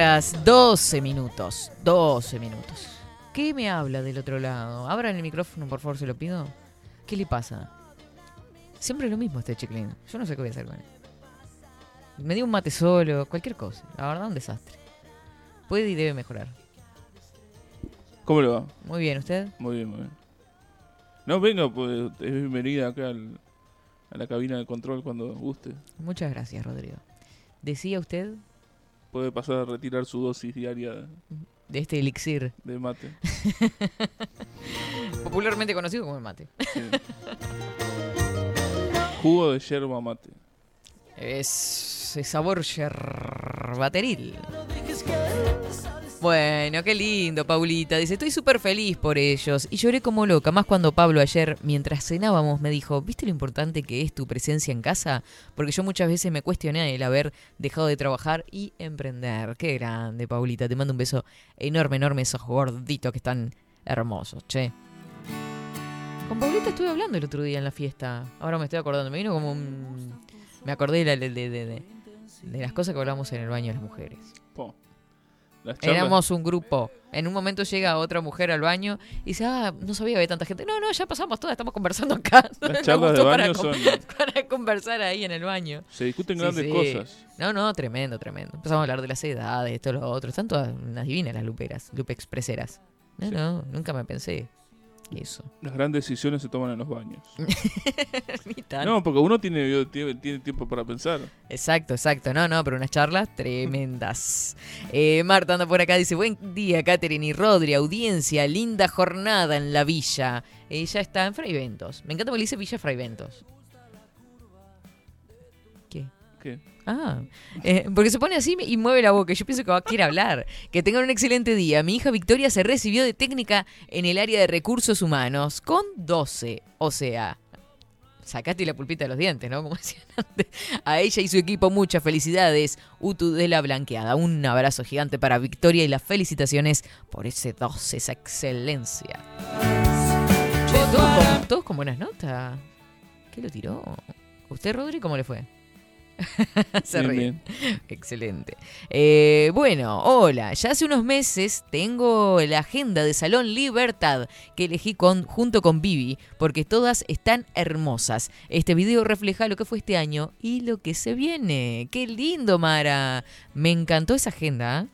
Horas 12 minutos. 12 minutos. ¿Qué me habla del otro lado? Abran el micrófono, por favor, se lo pido. ¿Qué le pasa? Siempre lo mismo este chiclín. Yo no sé qué voy a hacer con él. Me dio un mate solo, cualquier cosa. La verdad, un desastre. Puede y debe mejorar. ¿Cómo le va? Muy bien, ¿usted? Muy bien, muy bien. No, venga, pues es bienvenida acá al- a la cabina de control cuando guste. Muchas gracias, Rodrigo. ¿Decía usted Puede pasar a retirar su dosis diaria de- este elixir de mate. popularmente conocido como el mate? Sí. Jugo de yerba mate. Es es sabor yerbateril. Bueno, qué lindo, Paulita. Dice, estoy súper feliz por ellos. Y lloré como loca, más cuando Pablo ayer, mientras cenábamos, me dijo, ¿viste lo importante que es tu presencia en casa? Porque yo muchas veces me cuestioné el haber dejado de trabajar y emprender. Qué grande, Paulita. Te mando un beso enorme, enorme, esos gorditos que están hermosos, che. Con Paulita estuve hablando el otro día en la fiesta. Ahora me estoy acordando. Me vino como un... Me acordé de, de las cosas que hablamos en el baño de las mujeres. Po. Éramos un grupo. En un momento llega otra mujer al baño y dice, ah, no sabía que había tanta gente. No, no, ya pasamos todas, estamos conversando acá. Las charlas de para baño con- son. Para conversar ahí en el baño. Se discuten Sí, grandes sí. cosas. No, no, tremendo, tremendo. Empezamos a hablar de las edades, esto, lo otro. Están todas unas divinas las luperas, lupe expreseras. No, Sí. no, nunca me pensé eso. Las grandes decisiones se toman en los baños. Ni No, porque uno tiene, tiene, tiene tiempo para pensar. Exacto, exacto. No, no, pero unas charlas tremendas. Eh, Marta anda por acá, dice, buen día, Catherine y Rodri, audiencia, linda jornada en la villa. Ella está en Fraiventos. Me encanta porque le dice Villa Fraiventos. ¿Qué? ¿Qué? Ah, eh, porque se pone así y mueve la boca. Yo pienso que va a quiere hablar. Que tengan un excelente día. Mi hija Victoria se recibió de técnica en el área de recursos humanos con 12. O sea, sacate la pulpita de los dientes, ¿no? Como decían antes. A ella y su equipo muchas felicidades. Utu de la Blanqueada. Un abrazo gigante para Victoria y las felicitaciones por ese 12, esa excelencia. Todos con, todos con buenas notas. ¿Qué lo tiró? ¿Usted, Rodri, cómo le fue? Se Bien. Excelente. Eh, bueno, hola. Ya hace unos meses tengo la agenda de Salón Libertad que elegí con, junto con Vivi porque todas están hermosas. Este video refleja lo que fue este año y lo que se viene. ¡Qué lindo, Mara! Me encantó esa agenda. ¿eh?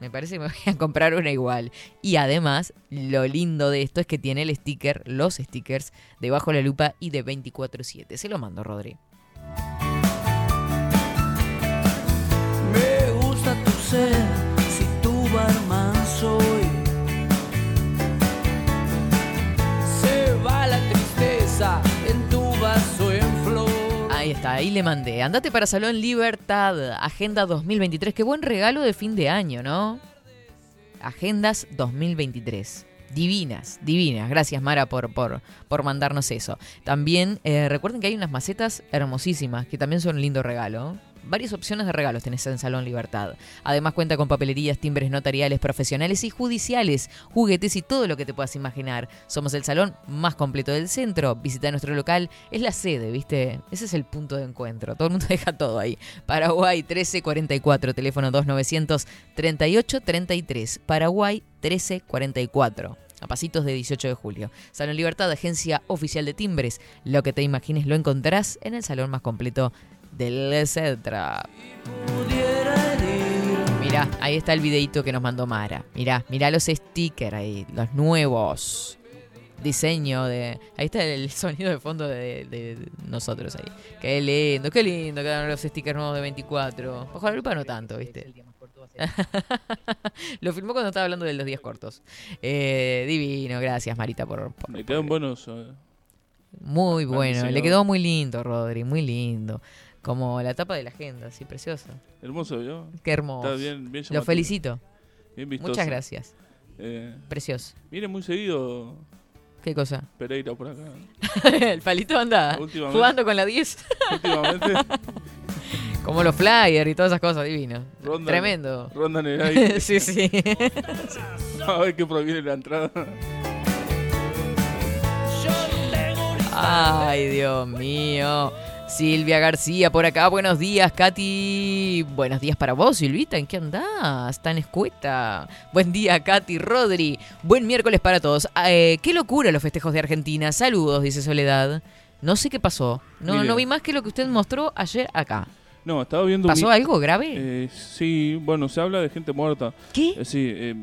Me parece que me voy a comprar una igual. Y además, lo lindo de esto es que tiene el sticker, los stickers de Bajo la Lupa y de 24-7. Se lo mando, Rodri. Ahí le mandé. Andate para Salón Libertad, Agenda 2023. Qué buen regalo de fin de año, ¿no? Agendas 2023. Divinas, divinas. Gracias, Mara, por, por, por mandarnos eso. También eh, recuerden que hay unas macetas hermosísimas que también son un lindo regalo. Varias opciones de regalos tenés en Salón Libertad. Además cuenta con papelerías, timbres notariales, profesionales y judiciales, juguetes y todo lo que te puedas imaginar. Somos el salón más completo del centro. Visita nuestro local, es la sede, ¿viste? Ese es el punto de encuentro. Todo el mundo deja todo ahí. Paraguay 1344, teléfono 2900 3833. Paraguay 1344. A pasitos de 18 de julio. Salón Libertad, agencia oficial de timbres. Lo que te imagines lo encontrarás en el salón más completo del Cetra. Mirá, ahí está el videito que nos mandó Mara. Mirá, mirá los stickers ahí, los nuevos. Diseño de. Ahí está el sonido de fondo de, de nosotros ahí. Qué lindo, qué lindo quedaron los stickers nuevos de 24. Ojo la lupa no tanto, ¿viste? Lo filmó cuando estaba hablando de los días cortos. Eh, divino, gracias Marita por, por- Me quedan buenos. eh, Muy bueno, le quedó muy lindo, Rodri, muy lindo. Como la tapa de la agenda, así preciosa. Hermoso, ¿vio? Qué hermoso. Está bien, bien Lo felicito. Bien vistoso. Muchas gracias. Eh, Precioso. viene muy seguido ¿Qué cosa? Pereira por acá. el palito anda jugando con la 10. Últimamente Como los flyers y todas esas cosas, divino. rondan, Tremendo. rondan el aire. sí, sí. A ver qué proviene la entrada. Ay, Dios mío. Silvia García por acá, buenos días, Katy. Buenos días para vos, Silvita, ¿en qué andás? Tan escueta. Buen día, Katy, Rodri. Buen miércoles para todos. Eh, qué locura los festejos de Argentina. Saludos, dice Soledad. No sé qué pasó. No, Mire. no vi más que lo que usted mostró ayer acá. No, estaba viendo ¿Pasó algo grave? Eh, sí, bueno, se habla de gente muerta. ¿Qué? Eh, sí, eh,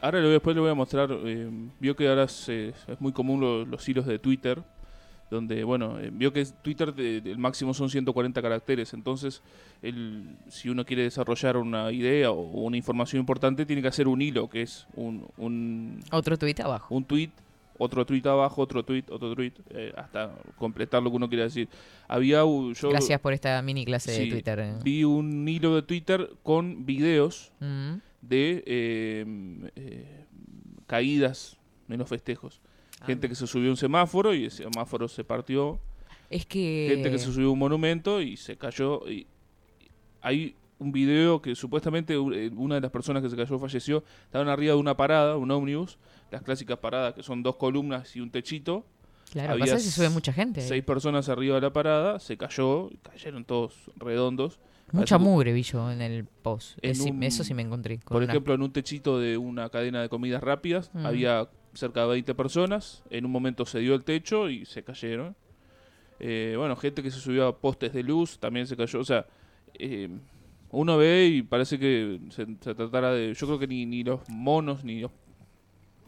ahora voy- después le voy a mostrar. eh, vio que ahora se- es muy común lo- los hilos de Twitter, donde, bueno, eh, vio que Twitter de- de- el máximo son 140 caracteres. Entonces, el, si uno quiere desarrollar una idea o una información importante, tiene que hacer un hilo, que es un, un, Otro tuit abajo. un tweet, otro tweet abajo, otro tweet, otro tweet, eh, hasta completar lo que uno quiere decir. Había yo Gracias por esta mini clase de Twitter. eh. Vi un hilo de Twitter con videos Mm. de eh, caídas en los festejos. Ah. Gente que se subió a un semáforo y el semáforo se partió. Es que... Gente que se subió a un monumento y se cayó. Y hay un video que supuestamente eh, una de las personas que se cayó falleció. Estaban arriba de una parada, un ómnibus. Las clásicas paradas que son dos columnas y un techito. Claro, Había pasa se sube mucha gente. Seis personas arriba de la parada, se cayó, cayeron todos redondos. Mucha mugre vi yo en el post. En Es- sí, un- Eso sí me encontré. con Por una- ejemplo, en un techito de una cadena de comidas rápidas Mm. había cerca de 20 personas. En un momento se dio el techo y se cayeron. Eh, bueno, gente que se subió a postes de luz también se cayó. O sea, eh, uno ve y parece que se, se tratara de... Yo creo que ni, ni los monos ni los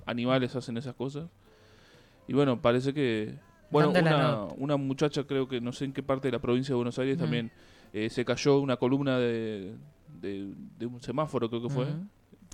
animales hacen esas cosas. Y bueno, parece que... Bueno, una, una muchacha creo que no sé en qué parte de la provincia de Buenos Aires también eh, se cayó una columna de, de, de un semáforo creo que fue.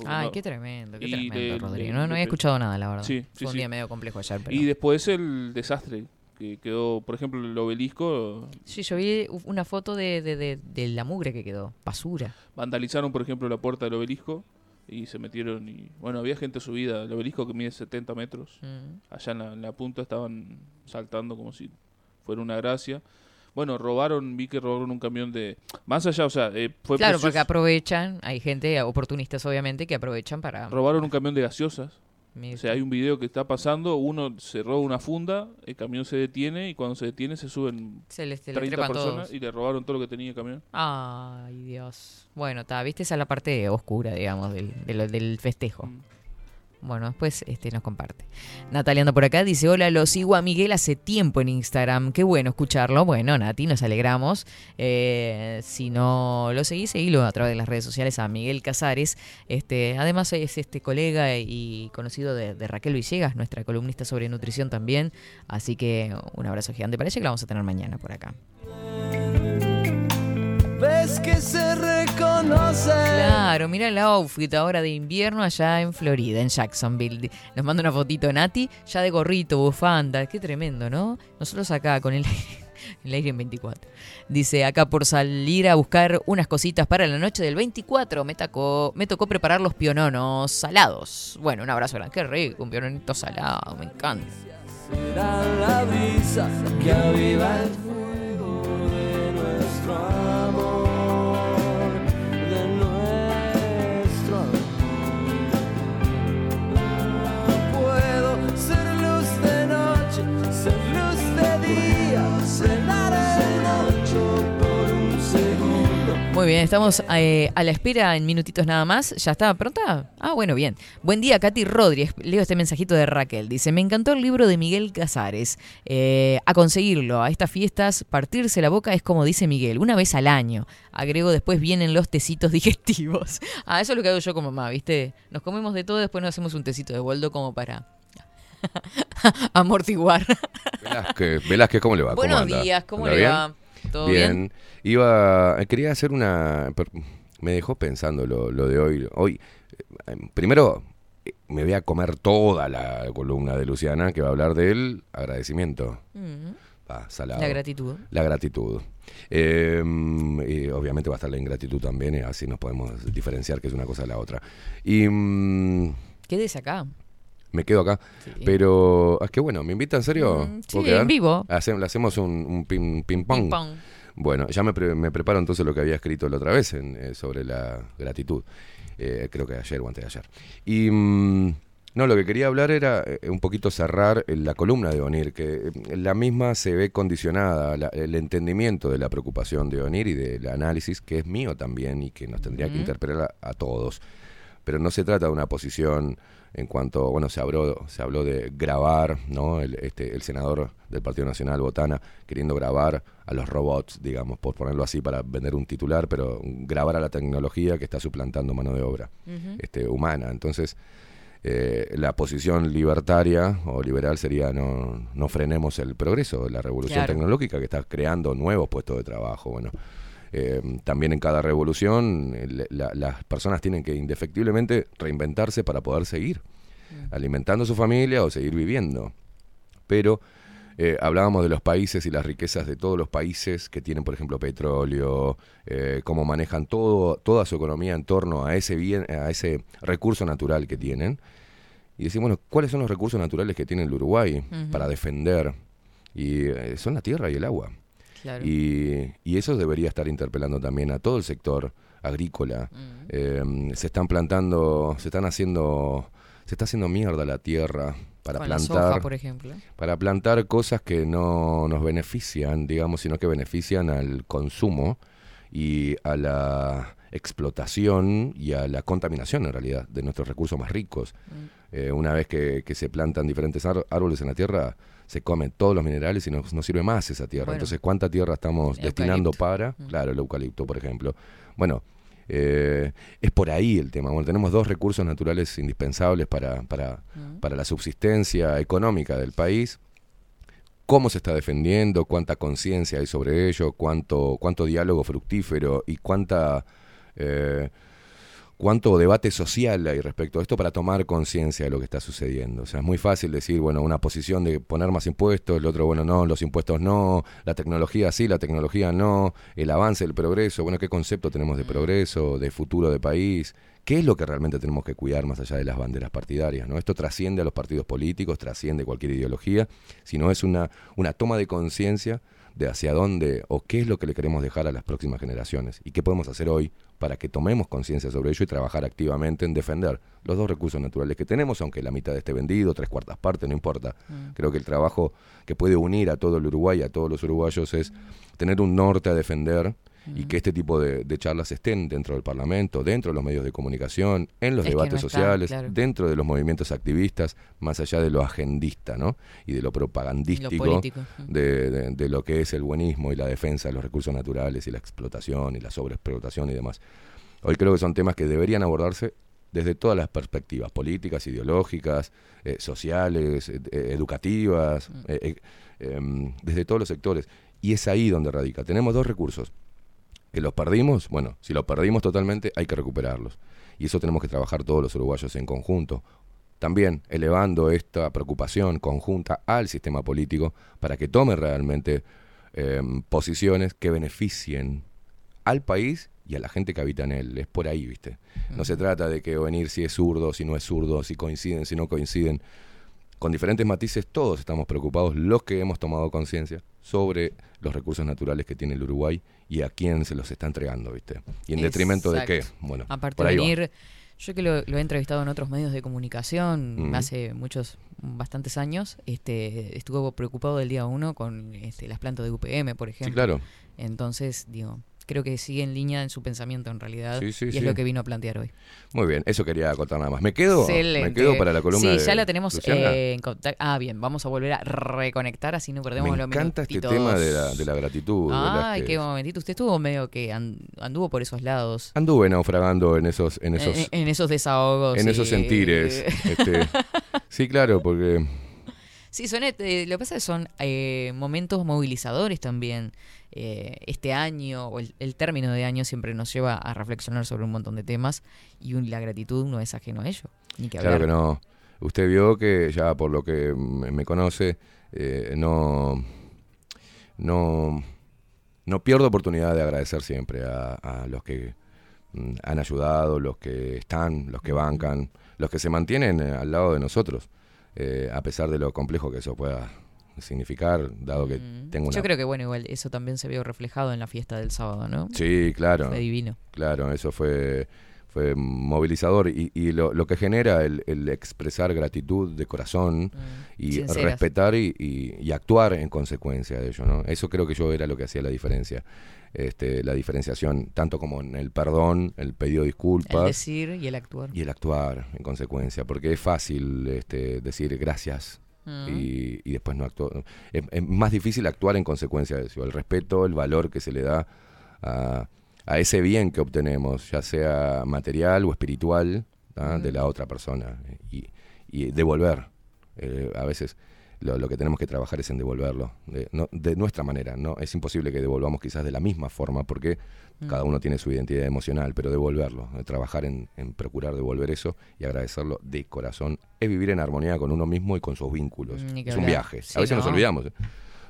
Ay, no- qué tremendo, qué y tremendo, Rodrigo. No, no había escuchado nada, la verdad. Sí, Fue sí, un sí. día medio complejo ayer, pero... Y después el desastre, que quedó, por ejemplo, el obelisco, Sí, yo vi una foto de, de, de, de la mugre que quedó. Basura. vandalizaron, por ejemplo, la puerta del obelisco y se metieron y, bueno, había gente subida, el obelisco que mide 70 metros, Mm. allá en la, en la punta estaban saltando como si fuera una gracia. Bueno, robaron, vi que robaron un camión de... Más allá, o sea, eh, fue Claro, precioso- porque aprovechan, hay gente, oportunistas obviamente, que aprovechan para... Robaron un camión de gaseosas. Mira O sea, hay un video que está pasando, uno se roba una funda, el camión se detiene y cuando se detiene se suben Se les- se les 30 trepan personas todos. y le robaron todo lo que tenía el camión. Ay, Dios. Bueno, está, viste, esa es la parte oscura, digamos, del, de lo- del festejo. Mm. Bueno, después este, nos comparte. Natalia anda por acá, dice, hola, lo sigo a Miguel hace tiempo en Instagram. Qué bueno escucharlo. Bueno, Nati, nos alegramos. Eh, si no lo seguís, seguilo a través de las redes sociales a Miguel Casares. Este, además es este colega y conocido de, Raquel Villegas, nuestra columnista sobre nutrición también. Así que un abrazo gigante para ella que la vamos a tener mañana por acá. Ves que se Claro, mira el outfit ahora de invierno allá en Florida, en Jacksonville. Nos manda una fotito Nati, ya de gorrito, bufanda. Qué tremendo, ¿no? Nosotros acá con el, el aire en 24. Dice, acá por salir a buscar unas cositas para la noche del 24, me tocó, me tocó preparar los piononos salados. Bueno, un abrazo grande. Qué rico, un piononito salado, me encanta. Será la brisa que aviva el Muy bien, estamos eh, a la espera en minutitos nada más. ¿Ya está pronta? Ah, bueno, bien. Buen día, Katy Rodríguez. Leo este mensajito de Raquel. Dice, me encantó el libro de Miguel Casares. Eh, a conseguirlo, a estas fiestas, partirse la boca es como dice Miguel, una vez al año. Agrego, después vienen los tecitos digestivos. Ah, eso es lo que hago yo con mamá, ¿viste? Nos comemos de todo, después nos hacemos un tecito de boldo como para amortiguar. Velázquez, Velázquez, ¿cómo le va? ¿Cómo Buenos días, ¿cómo ¿Anda le bien? va? ¿Todo bien. bien? Iba, quería hacer una, me dejó pensando lo, lo de hoy. Hoy, eh, primero, eh, me voy a comer toda la columna de Luciana que va a hablar del agradecimiento. Mm, Ah, salado. La gratitud. La gratitud. Eh, y obviamente va a estar la ingratitud también, y así nos podemos diferenciar que es una cosa de la otra. Y mm, Quédese acá. Me quedo acá. Sí. Pero, es que bueno, ¿me invita en serio? Mm, ¿Puedo sí, quedar? en vivo. Hace- le hacemos un, un ping, ping pong. Ping pong. Bueno, ya me, pre- me preparo entonces lo que había escrito la otra vez en, eh, sobre la gratitud. Eh, creo que ayer o antes de ayer. Y mm, no, lo que quería hablar era eh, un poquito cerrar eh, la columna de Onir, que eh, la misma se ve condicionada, la- el entendimiento de la preocupación de Onir y del análisis, que es mío también y que nos tendría que interpelar a, a todos. pero no se trata de una posición en cuanto, bueno, se habló, se habló de grabar, ¿no? El, este, el senador del Partido Nacional, Botana, queriendo grabar a los robots, digamos, por ponerlo así para vender un titular, pero grabar a la tecnología que está suplantando mano de obra este, humana. Entonces, eh, la posición libertaria o liberal sería no, no frenemos el progreso, la revolución Claro. tecnológica que está creando nuevos puestos de trabajo. Bueno, eh, también en cada revolución eh, la- las personas tienen que indefectiblemente reinventarse para poder seguir alimentando a su familia o seguir viviendo. Pero eh, hablábamos de los países y las riquezas de todos los países que tienen, por ejemplo, petróleo, eh, cómo manejan todo, toda su economía en torno a ese bien, a ese recurso natural que tienen. Y decimos, bueno, ¿cuáles son los recursos naturales que tiene el Uruguay para defender? Y eh, son la tierra y el agua. Claro. Y, y eso debería estar interpelando también a todo el sector agrícola. Mm. Eh, se están plantando, se están haciendo, se está haciendo mierda la tierra para Con la plantar, soja, por ejemplo. para plantar cosas que no nos benefician, digamos, sino que benefician al consumo y a la explotación y a la contaminación en realidad de nuestros recursos más ricos. Mm. Eh, una vez que, que se plantan diferentes árboles en la tierra, se comen todos los minerales y no, no sirve más esa tierra. Bueno. Entonces, ¿cuánta tierra estamos destinando para? Mm. Claro, el eucalipto, por ejemplo. Bueno, eh, es por ahí el tema. Bueno, tenemos dos recursos naturales indispensables para, para, Mm. para la subsistencia económica del país. Cómo se está defendiendo, cuánta conciencia hay sobre ello, cuánto, cuánto diálogo fructífero y cuánta eh, cuánto debate social hay respecto a esto para tomar conciencia de lo que está sucediendo. O sea, es muy fácil decir, bueno, una posición de poner más impuestos, el otro, bueno, no, los impuestos no, la tecnología sí, la tecnología no, el avance, el progreso, bueno, ¿qué concepto tenemos de progreso, de futuro de país? ¿Qué es lo que realmente tenemos que cuidar más allá de las banderas partidarias? ¿no? Esto trasciende a los partidos políticos, trasciende cualquier ideología, sino es una, una toma de conciencia de hacia dónde o qué es lo que le queremos dejar a las próximas generaciones y qué podemos hacer hoy para que tomemos conciencia sobre ello y trabajar activamente en defender los dos recursos naturales que tenemos, aunque la mitad esté vendido, tres cuartas partes, no importa. Creo que el trabajo que puede unir a todo el Uruguay, a todos los uruguayos, es tener un norte a defender y que este tipo de, de charlas estén dentro del Parlamento, dentro de los medios de comunicación, en los Es debates no está, sociales, claro. dentro de los movimientos activistas, más allá de lo agendista, ¿no? Y de lo propagandístico de, de- de lo que es el buenismo y la defensa de los recursos naturales y la explotación y la sobreexplotación y demás. Hoy creo que son temas que deberían abordarse desde todas las perspectivas, políticas, ideológicas, eh, sociales, eh, educativas, eh, eh, em, desde todos los sectores. Y es ahí donde radica. Tenemos dos recursos. Que los perdimos, bueno, si los perdimos totalmente, hay que recuperarlos. Y eso tenemos que trabajar todos los uruguayos en conjunto. También elevando esta preocupación conjunta al sistema político para que tome realmente em, posiciones que beneficien al país y a la gente que habita en él. Es por ahí, ¿viste? No se trata de que venir si es zurdo, si no es zurdo, si coinciden, si no coinciden. Con diferentes matices, todos estamos preocupados, los que hemos tomado conciencia, sobre los recursos naturales que tiene el Uruguay y a quién se los está entregando, ¿viste? Y en detrimento de qué. Bueno, Aparte por de ahí va. venir, yo que lo, lo he entrevistado en otros medios de comunicación hace muchos, bastantes años, este, estuvo preocupado del día uno con este, las plantas de UPM, por ejemplo. Sí, claro. Entonces, digo, creo que sigue en línea en su pensamiento en realidad Sí, sí, y sí. es lo que vino a plantear hoy. Muy bien, eso quería contar nada más. ¿Me quedo? Excelente. ¿Me quedo para la columna Sí, de ya la tenemos eh, en contacto. Ah, bien, vamos a volver a reconectar así no perdemos Me los encanta este tema de la, de la gratitud. de Ay, que- qué momentito. Usted estuvo medio que an- anduvo por esos lados. Anduve naufragando en esos, en esos, en, en esos desahogos. en esos sentires. este, sí, claro, porque Sí, son, eh, lo que pasa es que son eh, momentos movilizadores también. Eh, este año, o el, el término de año, siempre nos lleva a reflexionar sobre un montón de temas y un- la gratitud no es ajeno a ello. Ni que Claro hablar. que no. Usted vio que ya por lo que me conoce, eh, no, no, no pierdo oportunidad de agradecer siempre a, a los que mm, han ayudado, los que están, los que bancan, los que se mantienen eh, al lado de nosotros, eh, a pesar de lo complejo que eso pueda significar, dado que Mm. tengo una... Yo creo que, bueno, igual eso también se vio reflejado en la fiesta del sábado, ¿no? Sí, claro. Fue divino. Claro, eso fue, fue movilizador y, y lo, lo que genera el, el expresar gratitud de corazón y Sinceras. respetar y, y- y actuar en consecuencia de ello, ¿no? Eso creo que yo era lo que hacía la diferencia. Este, la diferenciación, tanto como en el perdón, el pedido de El disculpas decir y el actuar. y el actuar en consecuencia, porque es fácil este, decir gracias Mm. y, y después no actuar. Es, es más difícil actuar en consecuencia de eso, el respeto, el valor que se le da a, a ese bien que obtenemos, ya sea material o espiritual, de la otra persona, y, y devolver. Eh, a veces lo, lo que tenemos que trabajar es en devolverlo, de, no- de nuestra manera. no Es imposible que devolvamos quizás de la misma forma, porque cada uno tiene su identidad emocional, pero devolverlo, eh, trabajar en, en procurar devolver eso y agradecerlo de corazón, es vivir en armonía con uno mismo y con sus vínculos. Mm, es un viaje. Sí, a veces nos no. olvidamos. eh.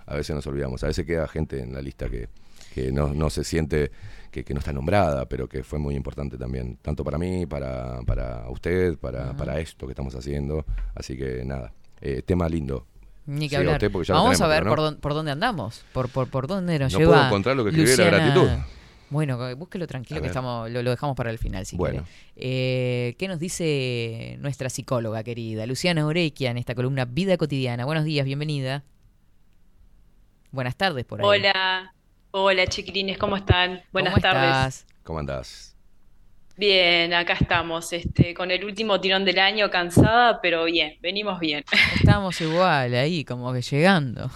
A veces nos olvidamos. A veces queda gente en la lista que, que no, no se siente, que, que no está nombrada, pero que fue muy importante también, tanto para mí, para, para usted, para, para esto que estamos haciendo. Así que nada, eh, tema lindo. Ni que Siga hablar. Vamos a ver por, no. dónde, por dónde andamos, por, por, por dónde nos No lleva. puedo encontrar lo que escribí de la Luciana. gratitud. Bueno, que- búsquelo tranquilo que estamos, lo, lo dejamos para el final, si Bueno. quiere. Eh, ¿Qué nos dice nuestra psicóloga querida, Luciana Orequia, en esta columna Vida Cotidiana? Buenos días, bienvenida. Buenas tardes por ahí. Hola, hola chiquilines, ¿cómo están? Buenas ¿Cómo tardes. estás? ¿Cómo andás? Bien, acá estamos, este, con el último tirón del año, cansada, pero bien, venimos bien. Estamos igual ahí, como que llegando.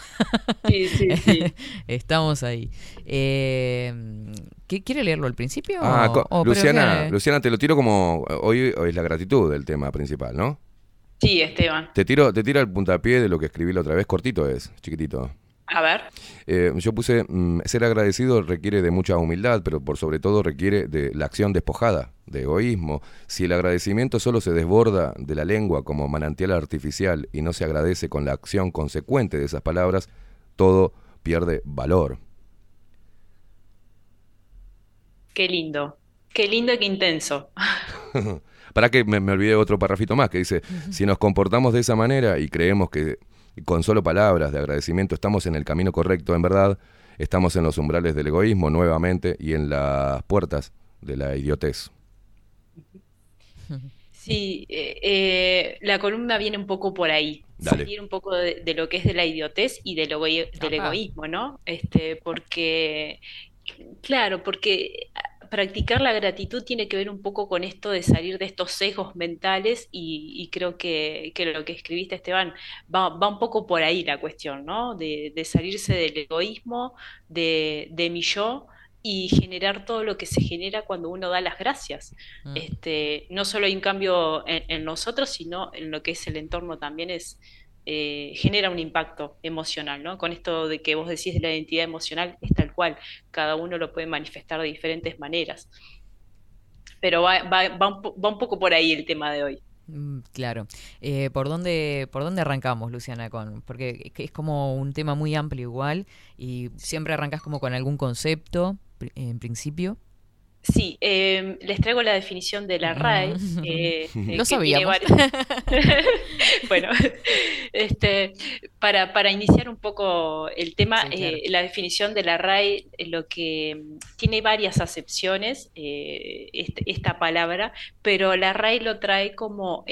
Sí, sí, sí. Estamos ahí. Eh, ¿qué, ¿Quiere leerlo al principio? Ah, o- Luciana, Luciana, te lo tiro como hoy, hoy es la gratitud el tema principal, ¿no? Sí, Esteban. Te tiro, te tiro el puntapié de lo que escribí la otra vez, cortito es, chiquitito. A ver. Eh, yo puse, mm, ser agradecido requiere de mucha humildad, pero por sobre todo requiere de la acción despojada, de egoísmo. Si el agradecimiento solo se desborda de la lengua como manantial artificial y no se agradece con la acción consecuente de esas palabras, todo pierde valor. Qué lindo. Qué lindo y qué intenso. Para que me, me olvidé otro parrafito más que dice, si nos comportamos de esa manera y creemos que con solo palabras de agradecimiento estamos en el camino correcto, en verdad, estamos en los umbrales del egoísmo nuevamente y en las puertas de la idiotez. Sí, eh, eh, la columna viene un poco por ahí, Dale. salir un poco de, de lo que es de la idiotez y del, del Ajá. egoísmo, ¿no? Este, porque, claro, porque practicar la gratitud tiene que ver un poco con esto de salir de estos sesgos mentales y, y creo que, que lo que escribiste, Esteban, va, va un poco por ahí la cuestión, ¿no? De, de salirse del egoísmo, de, de mi yo y generar todo lo que se genera cuando uno da las gracias. Mm. Este, no solo hay un cambio en, en nosotros, sino en lo que es el entorno también es, eh, genera un impacto emocional, ¿no? Con esto de que vos decís de la identidad emocional, es tal cual, cada uno lo puede manifestar de diferentes maneras. Pero va, va- va un, poco por ahí el tema de hoy. Mm, Claro. Eh, ¿por dónde, por dónde arrancamos, Luciana? Con, porque es como un tema muy amplio igual y siempre arrancas como con algún concepto en principio. Sí, eh, les traigo la definición de la RAE. Mm. eh, eh, Lo sabíamos. Bueno, este, para, para iniciar un poco el tema, Sí, claro. eh, la definición de la RAE, lo que mm, tiene varias acepciones, eh, este- esta palabra, pero la RAE lo trae como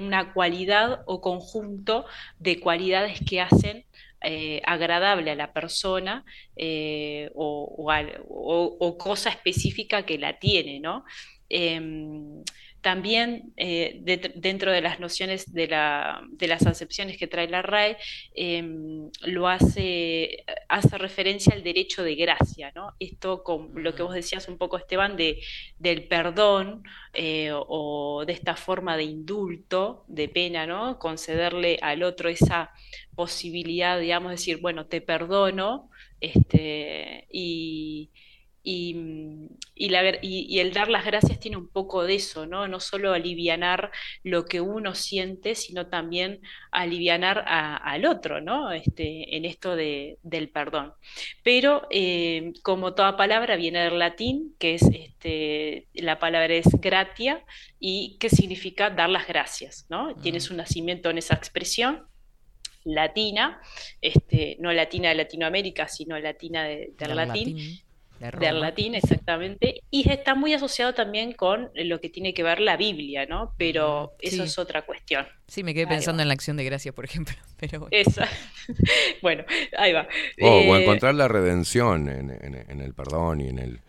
una cualidad o conjunto de cualidades que hacen eh, agradable a la persona eh, o, o cosa específica que la tiene, ¿no? También eh, dentro de las nociones de, la- de las acepciones que trae la RAE, em, lo hace, hace referencia al derecho de gracia, ¿no? Esto con lo que vos decías un poco, Esteban, de, del perdón eh, o de esta forma de indulto, de pena, ¿no? Concederle al otro esa posibilidad, digamos, de decir, bueno, te perdono, este, y, y, mm, y la ver- y- y el dar las gracias tiene un poco de eso, ¿no? No solo alivianar lo que uno siente, sino también alivianar a- al otro, ¿no? Este, en esto de- del perdón. Pero eh, como toda palabra viene del latín, que es este, la palabra es gratia y que significa dar las gracias, ¿no? Tiene su nacimiento en esa expresión latina, este, no latina de Latinoamérica, sino latina de- del Del latín. latín. De del latín, exactamente, y está muy asociado también con lo que tiene que ver la Biblia, ¿no? Pero eso Sí. es otra cuestión. Sí, me quedé Ahí pensando va. en la acción de gracias, por ejemplo. Pero bueno. Esa. Bueno, ahí va. O, o Eh, encontrar la redención en, en- en el perdón y en el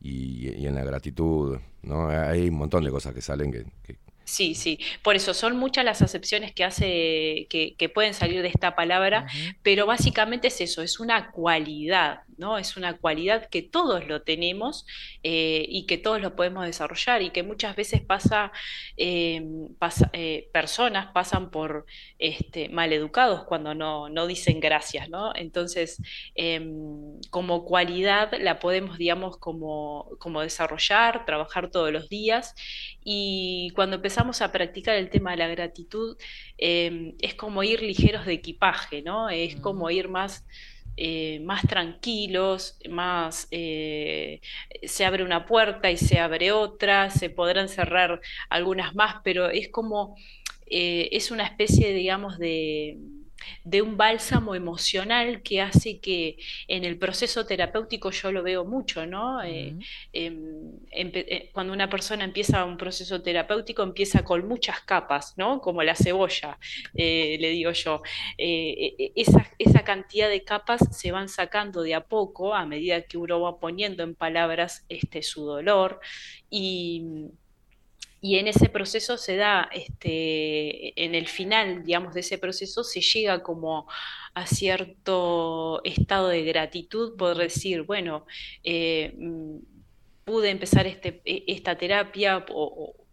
y, y en la gratitud, ¿no? Hay un montón de cosas que salen que, que- Sí, sí. Por eso son muchas las acepciones que hace, que, que pueden salir de esta palabra, pero básicamente es eso, es una cualidad, ¿no? Es una cualidad que todos lo tenemos eh, y que todos lo podemos desarrollar y que muchas veces pasa, eh, pasa- eh, personas pasan por este, maleducados cuando no, no dicen gracias, ¿no? Entonces, em, como cualidad la podemos, digamos, como, como desarrollar, trabajar todos los días y cuando empezamos a practicar el tema de la gratitud, em, es como ir ligeros de equipaje, ¿no? Es como ir más, eh, más tranquilos, más eh, se abre una puerta y se abre otra, se podrán cerrar algunas más, pero es como, eh, es una especie, digamos, de de un bálsamo emocional que hace que en el proceso terapéutico yo lo veo mucho, ¿no? Eh, em, eh, cuando una persona empieza un proceso terapéutico, empieza con muchas capas, ¿no? Como la cebolla, eh, le digo yo. Eh, esa, esa cantidad de capas se van sacando de a poco a medida que uno va poniendo en palabras este, su dolor y y en ese proceso se da, este, en el final, digamos, de ese proceso se llega como a cierto estado de gratitud, poder decir, bueno, eh, mm, pude empezar este, e- esta terapia o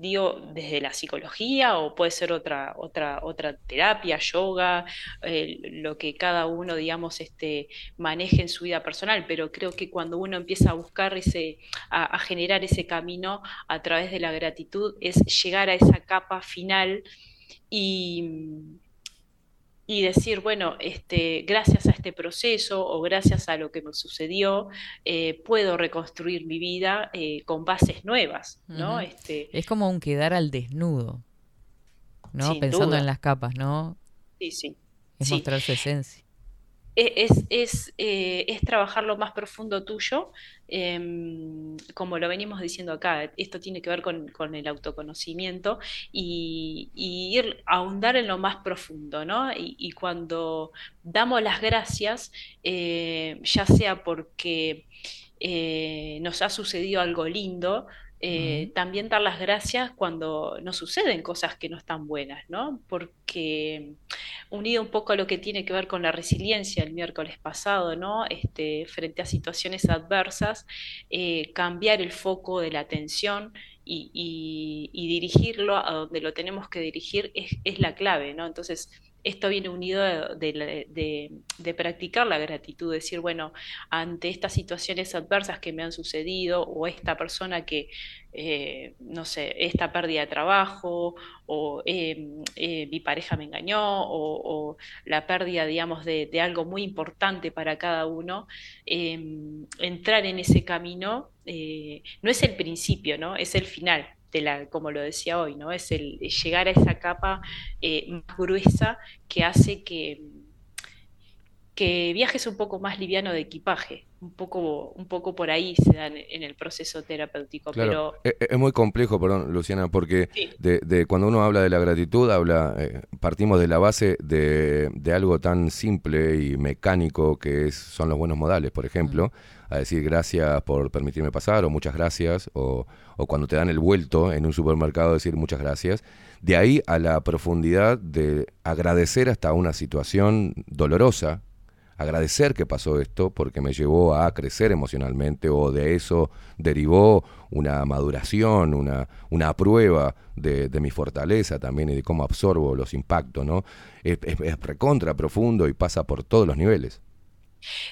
digo, desde la psicología o puede ser otra, otra, otra terapia, yoga, eh, lo que cada uno, digamos, este, maneje en su vida personal, pero creo que cuando uno empieza a buscar ese, a, a generar ese camino a través de la gratitud, es llegar a esa capa final y, y decir, bueno, este, gracias a este proceso o gracias a lo que me sucedió, eh, puedo reconstruir mi vida eh, con bases nuevas, ¿no? Este, Es como un quedar al desnudo, ¿no? Pensando duda. en las capas, ¿no? sí, sí. Es Sí. mostrar su esencia. E- Es, es, eh, es trabajar lo más profundo tuyo, em, como lo venimos diciendo acá, esto tiene que ver con, con el autoconocimiento y, ir a ahondar en lo más profundo, ¿no? Y, y cuando damos las gracias, eh, ya sea porque eh, nos ha sucedido algo lindo, eh, también dar las gracias cuando nos suceden cosas que no están buenas, ¿no? Porque unido un poco a lo que tiene que ver con la resiliencia el miércoles pasado, ¿no? Este, frente a situaciones adversas, eh, cambiar el foco de la atención y, y- y dirigirlo a donde lo tenemos que dirigir es, es la clave, ¿no? Entonces, esto viene unido de, practicar la gratitud, decir, bueno, ante estas situaciones adversas que me han sucedido o esta persona que, eh, no sé, esta pérdida de trabajo o eh, eh, mi pareja me engañó o, o la pérdida, digamos, de, algo muy importante para cada uno, eh, entrar en ese camino eh, no es el principio, ¿no? Es el final. De la, como lo decía hoy, ¿no? Es el llegar a esa capa eh, más gruesa que hace que, que viajes un poco más liviano de equipaje, un poco, un poco por ahí se dan en el proceso terapéutico, Claro, pero e- e- es, muy complejo, perdón, Luciana, porque de, de cuando uno habla de la gratitud, habla, eh, partimos de la base de, de algo tan simple y mecánico que es, son los buenos modales, por ejemplo, a decir gracias por permitirme pasar o muchas gracias, o, o cuando te dan el vuelto en un supermercado decir muchas gracias. De ahí a la profundidad de agradecer hasta una situación dolorosa, agradecer que pasó esto porque me llevó a crecer emocionalmente o de eso derivó una maduración, una, una prueba de, de mi fortaleza también y de cómo absorbo los impactos, ¿no? Es, es- es recontra profundo y pasa por todos los niveles.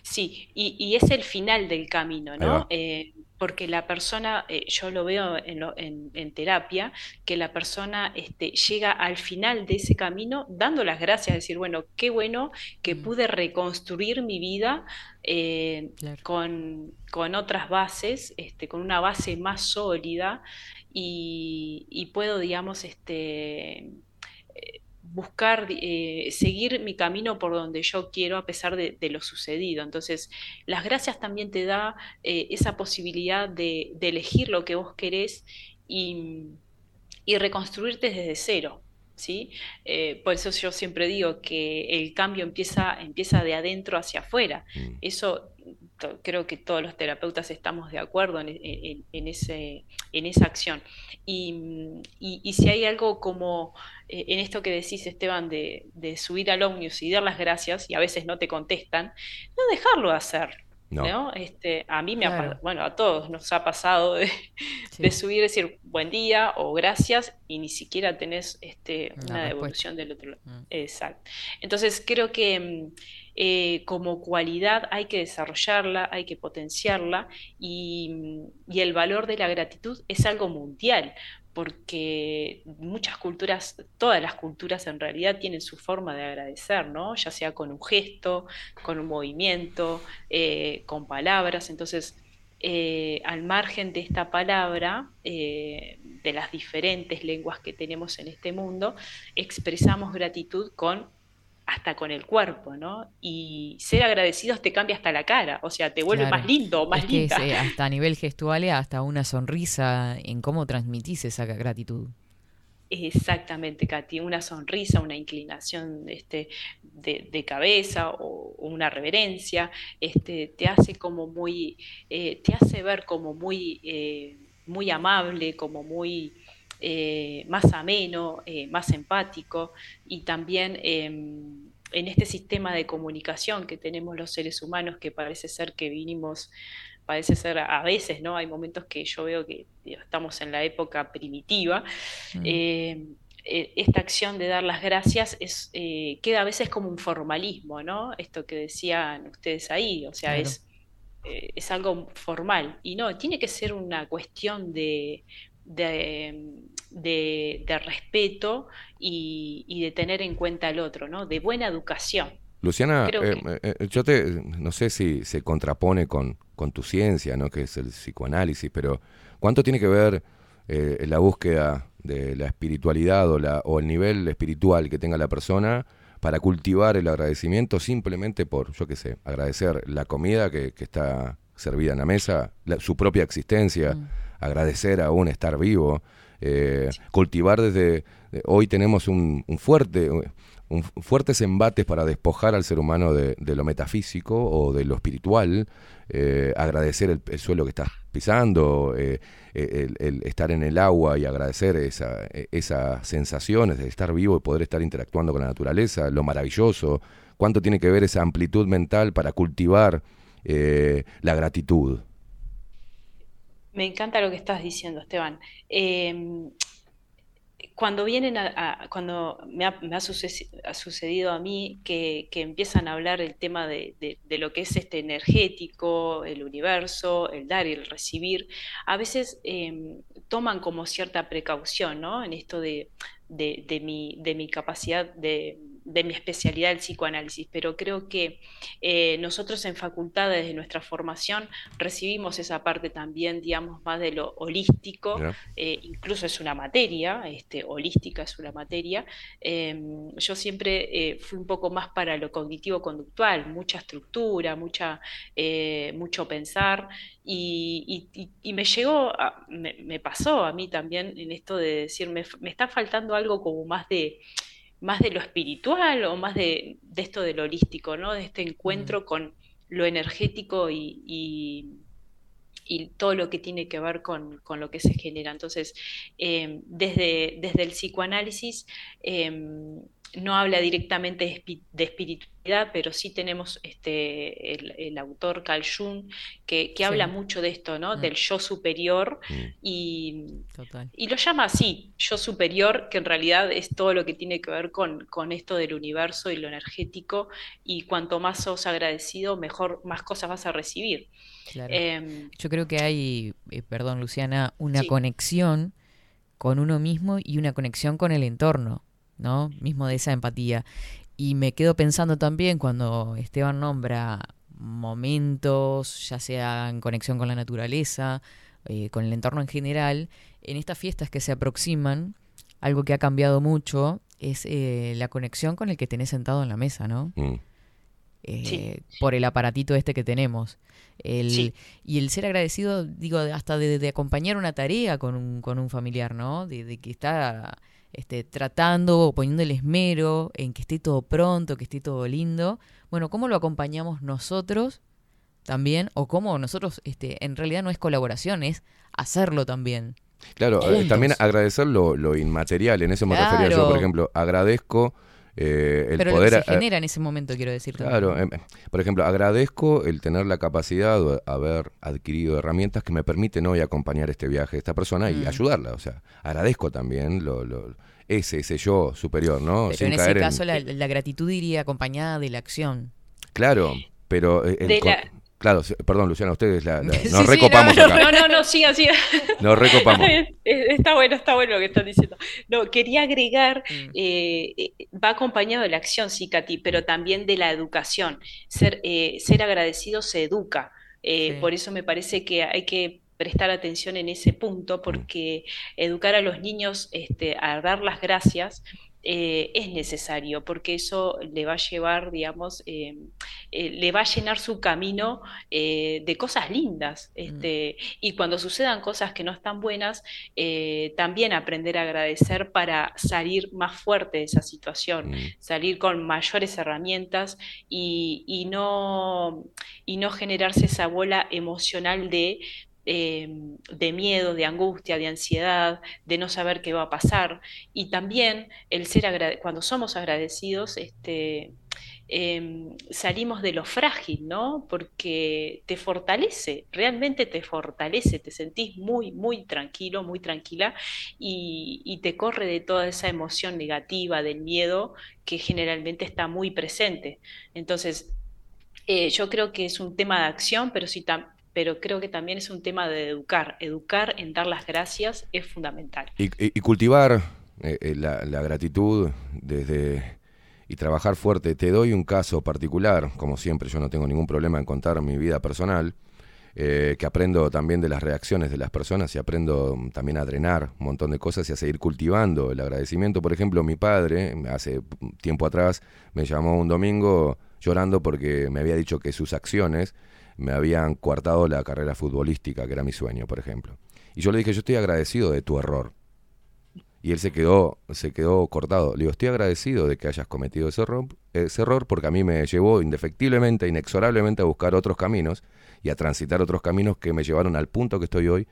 Sí, y, y es el final del camino, ¿no? Eh, porque la persona, eh, yo lo veo en, lo- en- en terapia, que la persona este, llega al final de ese camino dando las gracias, decir, bueno, qué bueno que pude reconstruir mi vida eh, con, con otras bases, este, con una base más sólida y, y puedo, digamos, este, eh, buscar, eh, seguir mi camino por donde yo quiero a pesar de, de lo sucedido. Entonces, las gracias también te da eh, esa posibilidad de, de elegir lo que vos querés y, y reconstruirte desde cero. ¿Sí? Eh, por eso yo siempre digo que el cambio empieza, empieza de adentro hacia afuera. Mm. Eso creo que todos los terapeutas estamos de acuerdo en, en- en ese, en esa acción. Y, y- y si hay algo como eh, en esto que decís, Esteban, de, de subir al ómnibus y dar las gracias, y a veces no te contestan, no dejarlo de hacer. No. ¿no? Este, a mí me ha Claro. pa- bueno, a todos nos ha pasado de, Sí. de subir, decir buen día o gracias y ni siquiera tenés este, Una devolución del otro lado. Mm. Exacto. Entonces creo que mm, eh, como cualidad hay que desarrollarla, hay que potenciarla y, el valor de la gratitud es algo mundial. Porque muchas culturas, todas las culturas en realidad tienen su forma de agradecer, ¿no? Ya sea con un gesto, con un movimiento, eh, con palabras. Entonces, eh, al margen de esta palabra, de las diferentes lenguas que tenemos en este mundo, expresamos gratitud con hasta con el cuerpo, ¿no? Y ser agradecidos te cambia hasta la cara, o sea, te vuelve Claro. más lindo, más Es que es, eh, hasta a nivel gestual, eh, hasta una sonrisa en cómo transmitís esa gratitud. Exactamente, Katy, una sonrisa, una inclinación este, de, de cabeza o, o una reverencia, este, te hace como muy, eh, te hace ver como muy, eh, muy amable, como muy eh, más ameno, eh, más empático y también em, en este sistema de comunicación que tenemos los seres humanos que parece ser que vinimos parece ser a veces, ¿no? Hay momentos que yo veo que estamos en la época primitiva. Mm. eh, eh, esta acción de dar las gracias es, eh, queda a veces como un formalismo, ¿no? Esto que decían ustedes ahí, o sea, Claro. es, eh, es algo formal. Y no, tiene que ser una cuestión de, de, de- de respeto y, y de tener en cuenta al otro, ¿no? De buena educación. Luciana, eh, que- eh, yo te, no sé si se contrapone con, con tu ciencia, ¿no? que es el psicoanálisis, pero ¿cuánto tiene que ver eh, la búsqueda de la espiritualidad o, la, o el nivel espiritual que tenga la persona para cultivar el agradecimiento simplemente por, yo qué sé, agradecer la comida que, que está servida en la mesa, la- su propia existencia, Mm. Agradecer aún estar vivo, eh, cultivar desde... Hoy tenemos un, un fuerte... un- fuertes embates para despojar al ser humano de, de lo metafísico o de lo espiritual, eh, agradecer el, el suelo que estás pisando, eh, el, el estar en el agua y agradecer esa, esas sensaciones de estar vivo y poder estar interactuando con la naturaleza, lo maravilloso, cuánto tiene que ver esa amplitud mental para cultivar eh, la gratitud. Me encanta lo que estás diciendo, Esteban. Eh, cuando vienen a, cuando me ha, sucedido a mí que, que empiezan a hablar el tema de, de- lo que es este energético, el universo, el dar y el recibir, a veces eh, toman como cierta precaución, ¿no? En esto de, de mi capacidad de, de mi especialidad, el psicoanálisis, pero creo que eh, nosotros en facultades de nuestra formación recibimos esa parte también, digamos, más de lo holístico, eh, incluso es una materia, este, holística es una materia. Eh, yo siempre eh, fui un poco más para lo cognitivo-conductual, mucha estructura, mucha, mucho pensar, y, y- y- y me llegó, a- me, me pasó a mí también en esto de decir, me, me está faltando algo como más de más de lo espiritual o más de, de esto de lo holístico, ¿no? De este encuentro con lo energético y, y- y todo lo que tiene que ver con, con lo que se genera. Entonces, eh, desde, desde el psicoanálisis eh, no habla directamente de, espi- de espiritualidad, pero sí tenemos este, el, el autor Carl Jung que, que Sí. habla mucho de esto, ¿no? Mm. Del yo superior Mm. y, Total. y lo llama así, yo superior, que en realidad es todo lo que tiene que ver con, con esto del universo y lo energético, y cuanto más sos agradecido, mejor, más cosas vas a recibir. Claro. Em, Yo creo que hay, eh, perdón Luciana, una Sí. conexión con uno mismo y una conexión con el entorno, ¿no? Mismo de esa empatía. Y me quedo pensando también cuando Esteban nombra momentos, ya sea en conexión con la naturaleza, eh, con el entorno en general, en estas fiestas que se aproximan, algo que ha cambiado mucho es eh, la conexión con el que tenés sentado en la mesa, ¿no? Mm. Eh, Sí. Por el aparatito este que tenemos. El, Sí. Y el ser agradecido, digo, hasta de, de acompañar una tarea con un, con un familiar, ¿no? De, de que está este, tratando o poniendo el esmero en que esté todo pronto, que esté todo lindo. Bueno, ¿cómo lo acompañamos nosotros también? O cómo nosotros, este, en realidad no es colaboración, es hacerlo también. Claro, eh, también agradecer lo, lo inmaterial, en eso me refería yo, por ejemplo, agradezco eh, el Pero poder... lo que se genera en ese momento, quiero decir. también. Claro, em, por ejemplo, agradezco el tener la capacidad o haber adquirido herramientas que me permiten hoy acompañar este viaje de esta persona y Mm. ayudarla. O sea, agradezco también lo, lo- ese, ese yo superior, ¿no? Pero Sin en ese en- caso la, la gratitud iría acompañada de la acción. Claro, pero... eh, el De co- la- Claro, sí, perdón, Luciana, ustedes la, nos sí, recopamos no, no, acá. No, no, no, sigan, sigan. Nos recopamos. Es- Está bueno, está bueno lo que están diciendo. No, quería agregar, Mm. eh, eh, va acompañado de la acción, sí, Katy, pero también de la educación. Ser, eh, ser agradecido se educa. Eh, Sí. Por eso me parece que hay que prestar atención en ese punto, porque educar a los niños este, a dar las gracias eh, es necesario, porque eso le va a llevar, digamos, eh, eh, le va a llenar su camino de cosas lindas. Este, Y cuando sucedan cosas que no están buenas, también aprender a agradecer para salir más fuerte de esa situación, Mm. salir con mayores herramientas y, y no, y no generarse esa bola emocional de, eh, de miedo, de angustia, de ansiedad, de no saber qué va a pasar. Y también el ser cuando somos agradecidos, este, em, salimos de lo frágil, ¿no? Porque te fortalece, realmente te fortalece, te sentís muy, muy tranquilo, muy tranquila y, te corre de toda esa emoción negativa, del miedo, que generalmente está muy presente. Entonces, eh, yo creo que es un tema de acción, pero sí tam- pero creo que también es un tema de educar. Educar en dar las gracias es fundamental. Y, cultivar eh, eh, la, gratitud desde y trabajar fuerte. Te doy un caso particular, como siempre, yo no tengo ningún problema en contar mi vida personal, eh, que aprendo también de las reacciones de las personas y aprendo mm, también a drenar un montón de cosas y a seguir cultivando el agradecimiento. Por ejemplo, mi padre, hace tiempo atrás, me llamó un domingo llorando porque me había dicho que sus acciones me habían coartado la carrera futbolística, que era mi sueño, por ejemplo. Y yo le dije, yo estoy agradecido de tu error. Y él se quedó, se quedó cortado. Le digo, estoy agradecido de que hayas cometido ese error, ese error porque a mí me llevó indefectiblemente, inexorablemente a buscar otros caminos y a transitar otros caminos que me llevaron al punto que estoy hoy,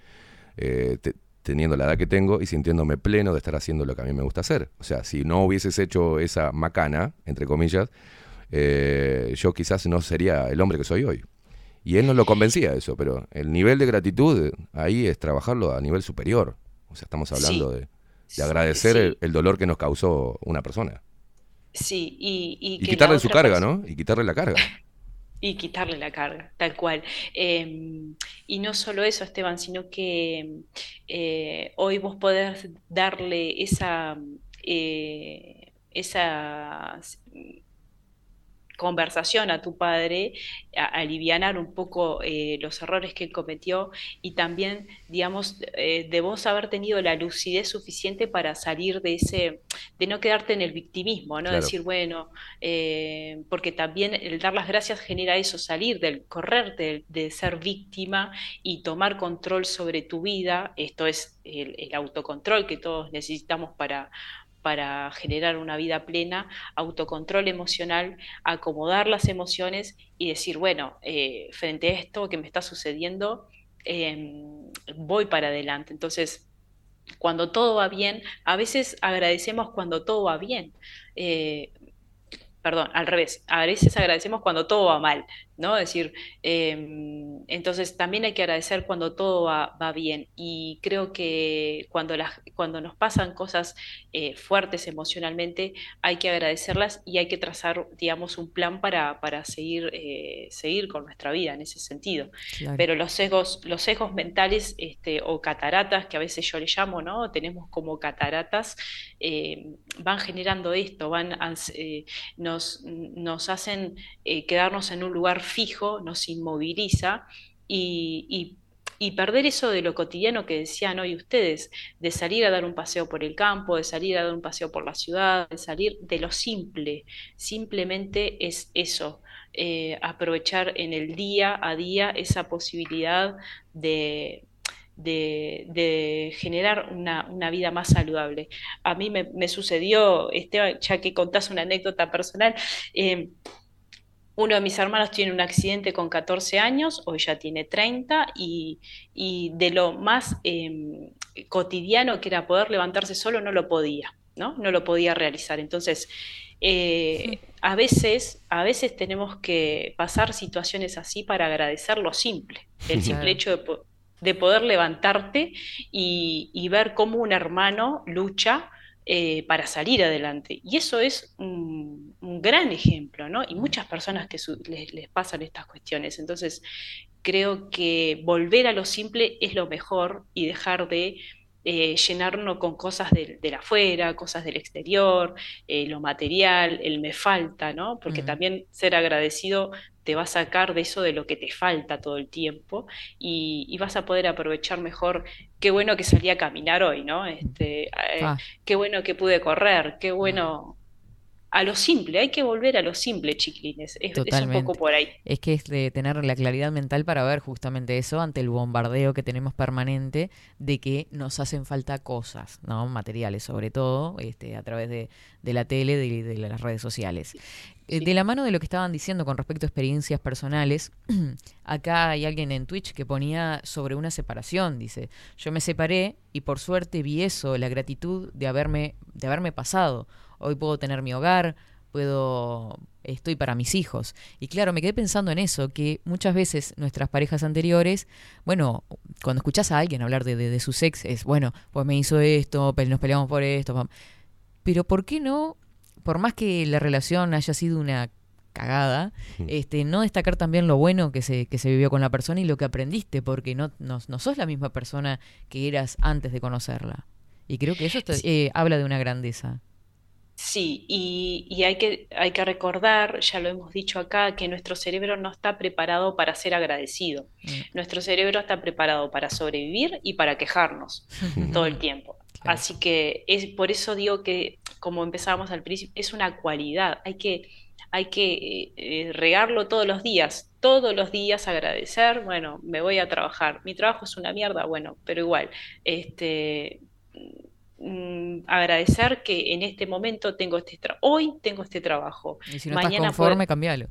eh, te- teniendo la edad que tengo y sintiéndome pleno de estar haciendo lo que a mí me gusta hacer. O sea, si no hubieses hecho esa macana, entre comillas, eh, yo quizás no sería el hombre que soy hoy. Y él no lo convencía de eso, pero el nivel de gratitud eh, ahí es trabajarlo a nivel superior. O sea, estamos hablando Sí. de, de agradecer Sí. el, el dolor que nos causó una persona. Sí, y, y Y que la quitarle su carga, persona- ¿no? Y quitarle la carga. Y quitarle la carga, tal cual. Eh, y no solo eso, Esteban, sino que eh, hoy vos podés darle esa, eh, esa conversación a tu padre, a, alivianar un poco eh, los errores que él cometió y también, digamos, eh, de vos haber tenido la lucidez suficiente para salir de ese, de no quedarte en el victimismo, ¿no? Claro. Decir, bueno, eh, porque también el dar las gracias genera eso, salir del correr de, de ser víctima y tomar control sobre tu vida. Esto es el, el autocontrol que todos necesitamos para, para generar una vida plena, autocontrol emocional, acomodar las emociones y decir, bueno, eh, frente a esto que me está sucediendo, eh, voy para adelante. Entonces, cuando todo va bien, a veces agradecemos cuando todo va bien. Eh, perdón, al revés, a veces agradecemos cuando todo va mal, ¿no? Es decir, eh, entonces también hay que agradecer cuando todo va, va bien. Y creo que cuando, las, cuando nos pasan cosas eh, fuertes emocionalmente, hay que agradecerlas y hay que trazar, digamos, un plan para, para seguir, eh, seguir con nuestra vida en ese sentido. Claro. Pero los sesgos, los sesgos mentales este, o cataratas, que a veces yo le llamo, ¿no? Tenemos como cataratas, eh, van generando esto, van, eh, nos, nos hacen quedarnos en un lugar fijo, nos inmoviliza y, perder eso de lo cotidiano que decían hoy ustedes, de salir a dar un paseo por el campo, de salir a dar un paseo por la ciudad, de salir de lo simple. Simplemente es eso, eh, aprovechar en el día a día esa posibilidad de, generar una, vida más saludable. A mí me, me sucedió, Esteban, ya que contás una anécdota personal, eh, uno de mis hermanos tiene un accidente con 14 años, hoy ya tiene 30, y, y de lo más eh, cotidiano que era poder levantarse solo, no lo podía, ¿no? No lo podía realizar. Entonces, eh, a veces, a veces tenemos que pasar situaciones así para agradecer lo simple, el simple Claro. hecho de, po- de poder levantarte y, y ver cómo un hermano lucha eh, para salir adelante. Y eso es un, un gran ejemplo, ¿no? Y muchas personas que su- les, les pasan estas cuestiones. Entonces, creo que volver a lo simple es lo mejor y dejar de eh, llenarnos con cosas del, del afuera, cosas del exterior, eh, lo material, el me falta, ¿no? Porque Mm. también ser agradecido te va a sacar de eso de lo que te falta todo el tiempo y, y vas a poder aprovechar mejor. Qué bueno que salí a caminar hoy, ¿no? Este, eh, Ah. qué bueno que pude correr, qué bueno. A lo simple, hay que volver a lo simple, chiquilines. Es, es un poco por ahí. Es que es de tener la claridad mental para ver justamente eso ante el bombardeo que tenemos permanente de que nos hacen falta cosas, ¿no? Materiales sobre todo, este, a través de, de la tele, de, de las redes sociales. Eh, De la mano de lo que estaban diciendo con respecto a experiencias personales, acá hay alguien en Twitch que ponía sobre una separación, dice, yo me separé y por suerte vi eso, la gratitud de haberme, de haberme pasado. Hoy puedo tener mi hogar, puedo, estoy para mis hijos. Y claro, me quedé pensando en eso, que muchas veces nuestras parejas anteriores, bueno, cuando escuchás a alguien hablar de, de, de sus ex, es, bueno, pues me hizo esto, nos peleamos por esto, pero ¿por qué no, por más que la relación haya sido una cagada, este, no destacar también lo bueno que se, que se vivió con la persona y lo que aprendiste, porque no, no, no sos la misma persona que eras antes de conocerla. Y creo que eso está- eh, habla de una grandeza. Sí, y, y hay que, hay que recordar, ya lo hemos dicho acá, que nuestro cerebro no está preparado para ser agradecido. Mm. Nuestro cerebro está preparado para sobrevivir y para quejarnos todo el tiempo. Claro. Así que es por eso digo que, como empezábamos al principio, es una cualidad. Hay que, hay que eh, eh, regarlo todos los días. Todos los días agradecer, bueno, me voy a trabajar. Mi trabajo es una mierda, bueno, pero igual, este, mm, agradecer que en este momento tengo este tra- hoy tengo este trabajo. Y si no Mañana estás conforme, cambialo.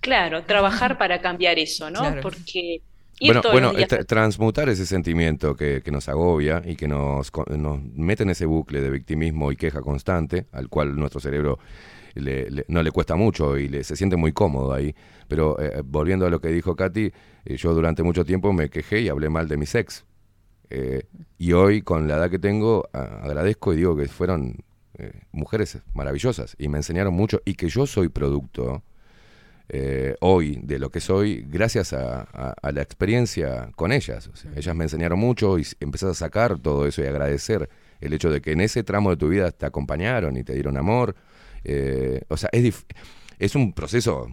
Claro, trabajar para cambiar eso, ¿no? Claro. Porque ir Bueno, todos bueno los días tra- transmutar ese sentimiento que, que nos agobia y que nos, nos mete en ese bucle de victimismo y queja constante, al cual nuestro cerebro le- le- no le cuesta mucho y le, se siente muy cómodo ahí. Pero eh, volviendo a lo que dijo Katy, eh, yo durante mucho tiempo me quejé y hablé mal de mis ex. Eh, y hoy, con la edad que tengo, agradezco y digo que fueron mujeres maravillosas y me enseñaron mucho y que yo soy producto eh, hoy de lo que soy gracias a, a- a la experiencia con ellas. O sea, ellas me enseñaron mucho y empezás a sacar todo eso y agradecer el hecho de que en ese tramo de tu vida te acompañaron y te dieron amor. Eh, o sea, es, dif- es un proceso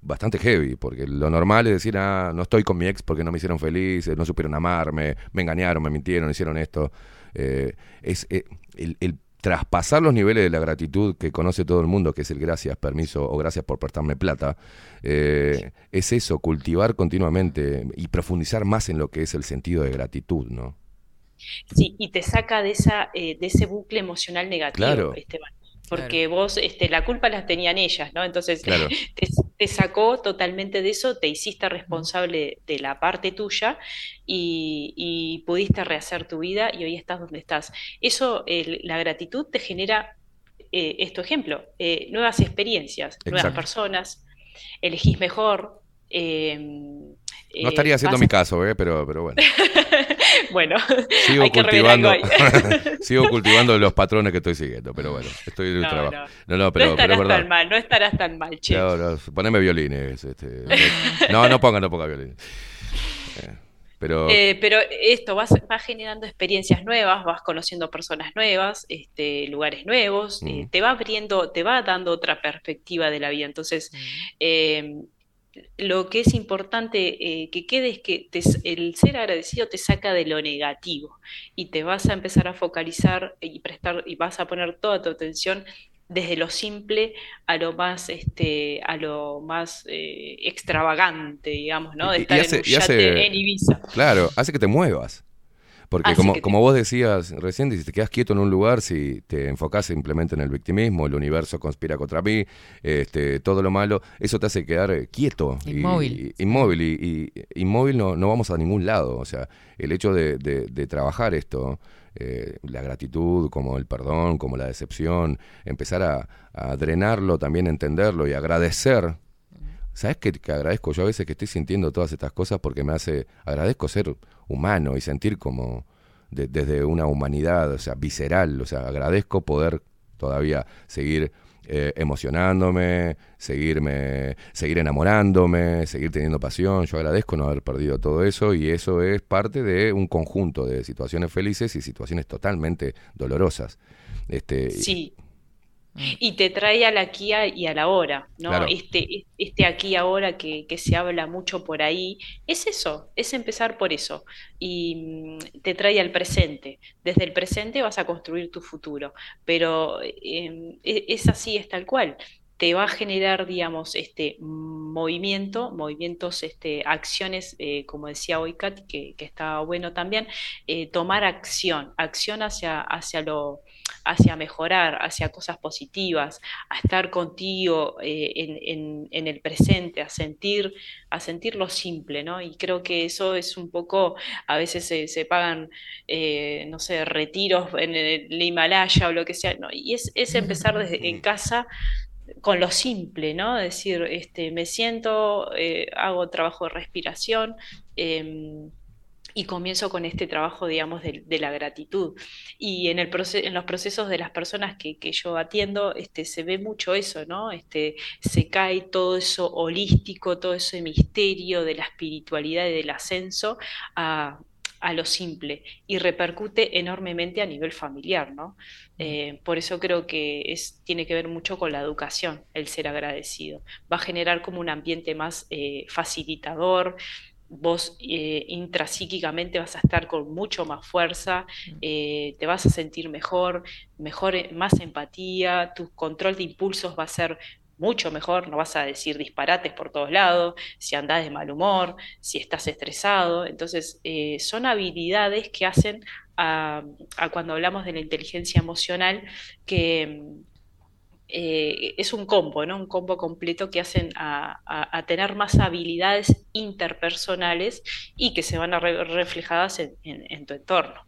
bastante heavy, porque lo normal es decir, ah, no estoy con mi ex porque no me hicieron feliz, no supieron amarme, me engañaron, me mintieron, hicieron esto. Eh, es eh, el, el traspasar los niveles de la gratitud que conoce todo el mundo, que es el gracias, permiso o gracias por prestarme plata, eh, es eso, cultivar continuamente y profundizar más en lo que es el sentido de gratitud, ¿no? Sí, y te saca de esa, eh, de ese bucle emocional negativo, Claro. Esteban. Porque vos, este, la culpa las tenían ellas, ¿no? Entonces, Claro. te, te sacó totalmente de eso, te hiciste responsable de la parte tuya y, y pudiste rehacer tu vida y hoy estás donde estás. Eso, la gratitud te genera, eh, es tu ejemplo, eh, nuevas experiencias, nuevas personas, elegís mejor. eh, No estaría haciendo mi caso, ¿eh? pero, pero bueno. Bueno, Sigo hay que revelar cultivando, algo ahí. sigo cultivando los patrones que estoy siguiendo, pero bueno, estoy en el No, trabajo. no. No, no, pero, no pero estarás tan mal, no estarás tan mal, che. No, no, poneme violines. Este, no, no ponga, no ponga violines. Eh, pero Eh, pero esto, vas, vas generando experiencias nuevas, vas conociendo personas nuevas, este, lugares nuevos, eh, Mm. te va abriendo, te va dando otra perspectiva de la vida. Entonces, eh, lo que es importante eh, que quede es que te- el ser agradecido te saca de lo negativo y te vas a empezar a focalizar y prestar y vas a poner toda tu atención desde lo simple a lo más este a lo más eh, extravagante, digamos, ¿no? De y estar hace- en un y hace- yate en Ibiza. Claro, hace que te muevas. Porque como, como vos decías recién, si te quedas quieto en un lugar, si te enfocás simplemente en el victimismo, el universo conspira contra mí, este, todo lo malo, eso te hace quedar eh, quieto. y- Inmóvil. y- inmóvil. Y, y- inmóvil no, no vamos a ningún lado. O sea, el hecho de, de- de trabajar esto, eh, la gratitud, como el perdón, como la decepción, empezar a, a drenarlo, también entenderlo y agradecer ¿Sabes qué que agradezco yo a veces que estoy sintiendo todas estas cosas porque me hace, agradezco ser humano y sentir como de- desde una humanidad, o sea, visceral, o sea, agradezco poder todavía seguir eh, emocionándome, seguirme, seguir enamorándome, seguir teniendo pasión. Yo agradezco no haber perdido todo eso y eso es parte de un conjunto de situaciones felices y situaciones totalmente dolorosas. Este, Sí. Y te trae al aquí y a la hora, ¿no? Claro. Este, este aquí ahora que, que se habla mucho por ahí, es eso, es empezar por eso. Y mm, te trae al presente. Desde el presente vas a construir tu futuro. Pero eh, e- es así, es tal cual. Te va a generar, digamos, este movimiento, movimientos, este, acciones, eh, como decía hoy Kat, que, que está bueno también, eh, tomar acción, acción hacia, hacia lo, hacia mejorar, hacia cosas positivas, a estar contigo eh, en, en- en el presente, a sentir, a sentir lo simple, ¿no? Y creo que eso es un poco, a veces se, se pagan, eh, no sé, retiros en el Himalaya o lo que sea, ¿no? Y es, es empezar desde en casa con lo simple, ¿no? Es decir, este, me siento, eh, hago trabajo de respiración. em, y comienzo con este trabajo, digamos, de, de la gratitud. Y en, el proce- en los procesos de las personas que, que yo atiendo, este, se ve mucho eso, ¿no? Este, se cae todo eso holístico, todo ese misterio de la espiritualidad y del ascenso a, a lo simple y repercute enormemente a nivel familiar, ¿no? Eh, por eso creo que es, tiene que ver mucho con la educación, el ser agradecido. Va a generar como un ambiente más eh, facilitador, vos eh, intrapsíquicamente vas a estar con mucho más fuerza, eh, te vas a sentir mejor, mejor, eh, más empatía, tu control de impulsos va a ser mucho mejor, no vas a decir disparates por todos lados, si andás de mal humor, si estás estresado. Entonces, eh, son habilidades que hacen a, a cuando hablamos de la inteligencia emocional que eh, es un combo, ¿no? Un combo completo que hacen a, a- a tener más habilidades interpersonales y que se van a ver reflejadas en, en- en tu entorno.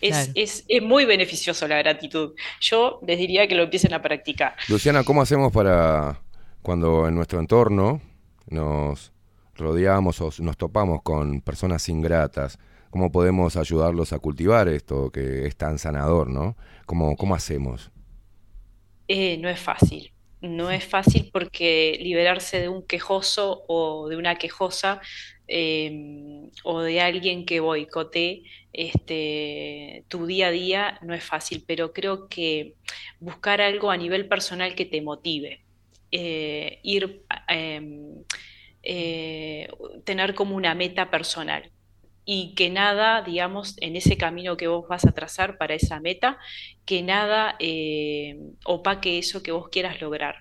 Es, Claro. es- es muy beneficioso la gratitud. Yo les diría que lo empiecen a practicar. Luciana, ¿cómo hacemos para cuando en nuestro entorno nos rodeamos o nos topamos con personas ingratas? ¿Cómo podemos ayudarlos a cultivar esto que es tan sanador, no? ¿Cómo, cómo hacemos? Eh, no es fácil. No es fácil porque liberarse de un quejoso o de una quejosa eh, o de alguien que boicotee este, tu día a día no es fácil, pero creo que buscar algo a nivel personal que te motive. Eh, ir, em, eh, tener como una meta personal y que nada, digamos, en ese camino que vos vas a trazar para esa meta, que nada eh, opaque eso que vos quieras lograr.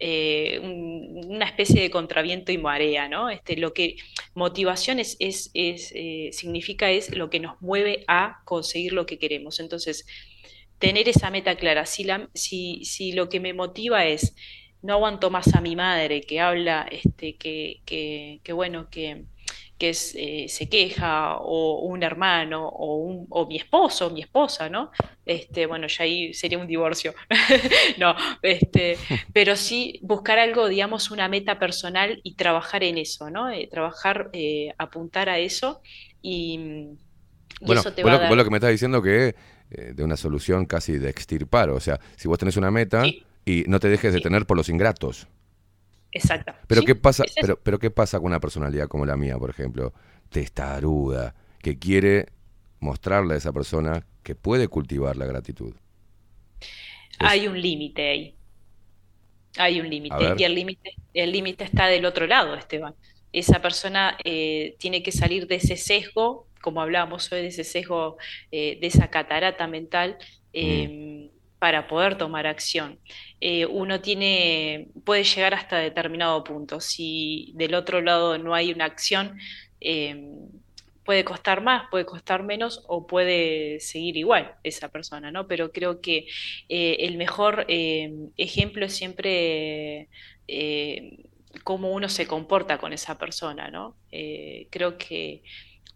Eh, un- una especie de contraviento y marea, ¿no? Este, lo que motivación es, es- es, eh, significa es lo que nos mueve a conseguir lo que queremos. Entonces, tener esa meta clara. Si, la- si, si lo que me motiva es no aguanto más a mi madre que habla, este, que, que, que bueno, que, que es, eh, se queja, o un hermano, o, un, o mi esposo, o mi esposa, ¿no? Este, bueno, ya ahí sería un divorcio. no, este, pero sí buscar algo, digamos, una meta personal y trabajar en eso, ¿no? Eh, trabajar, eh, apuntar a eso y, y Bueno, eso te vos va lo, a dar. vos lo que me estás diciendo que eh, de una solución casi de extirpar, o sea, si vos tenés una meta y no te dejes de tener por los ingratos. Exacto. Pero Sí, qué pasa, es pero, pero qué pasa con una personalidad como la mía, por ejemplo, testaruda, que quiere mostrarle a esa persona que puede cultivar la gratitud. Hay un límite ahí. Hay un límite y el límite el límite está del otro lado, Esteban. Esa persona eh, tiene que salir de ese sesgo, como hablábamos hoy, de ese sesgo, eh, de esa catarata mental, eh, para poder tomar acción. Eh, uno tiene, puede llegar hasta determinado punto. Si del otro lado no hay una acción, eh, puede costar más, puede costar menos o puede seguir igual esa persona, ¿no? Pero creo que eh, el mejor eh, ejemplo es siempre eh, cómo uno se comporta con esa persona, ¿no? Creo que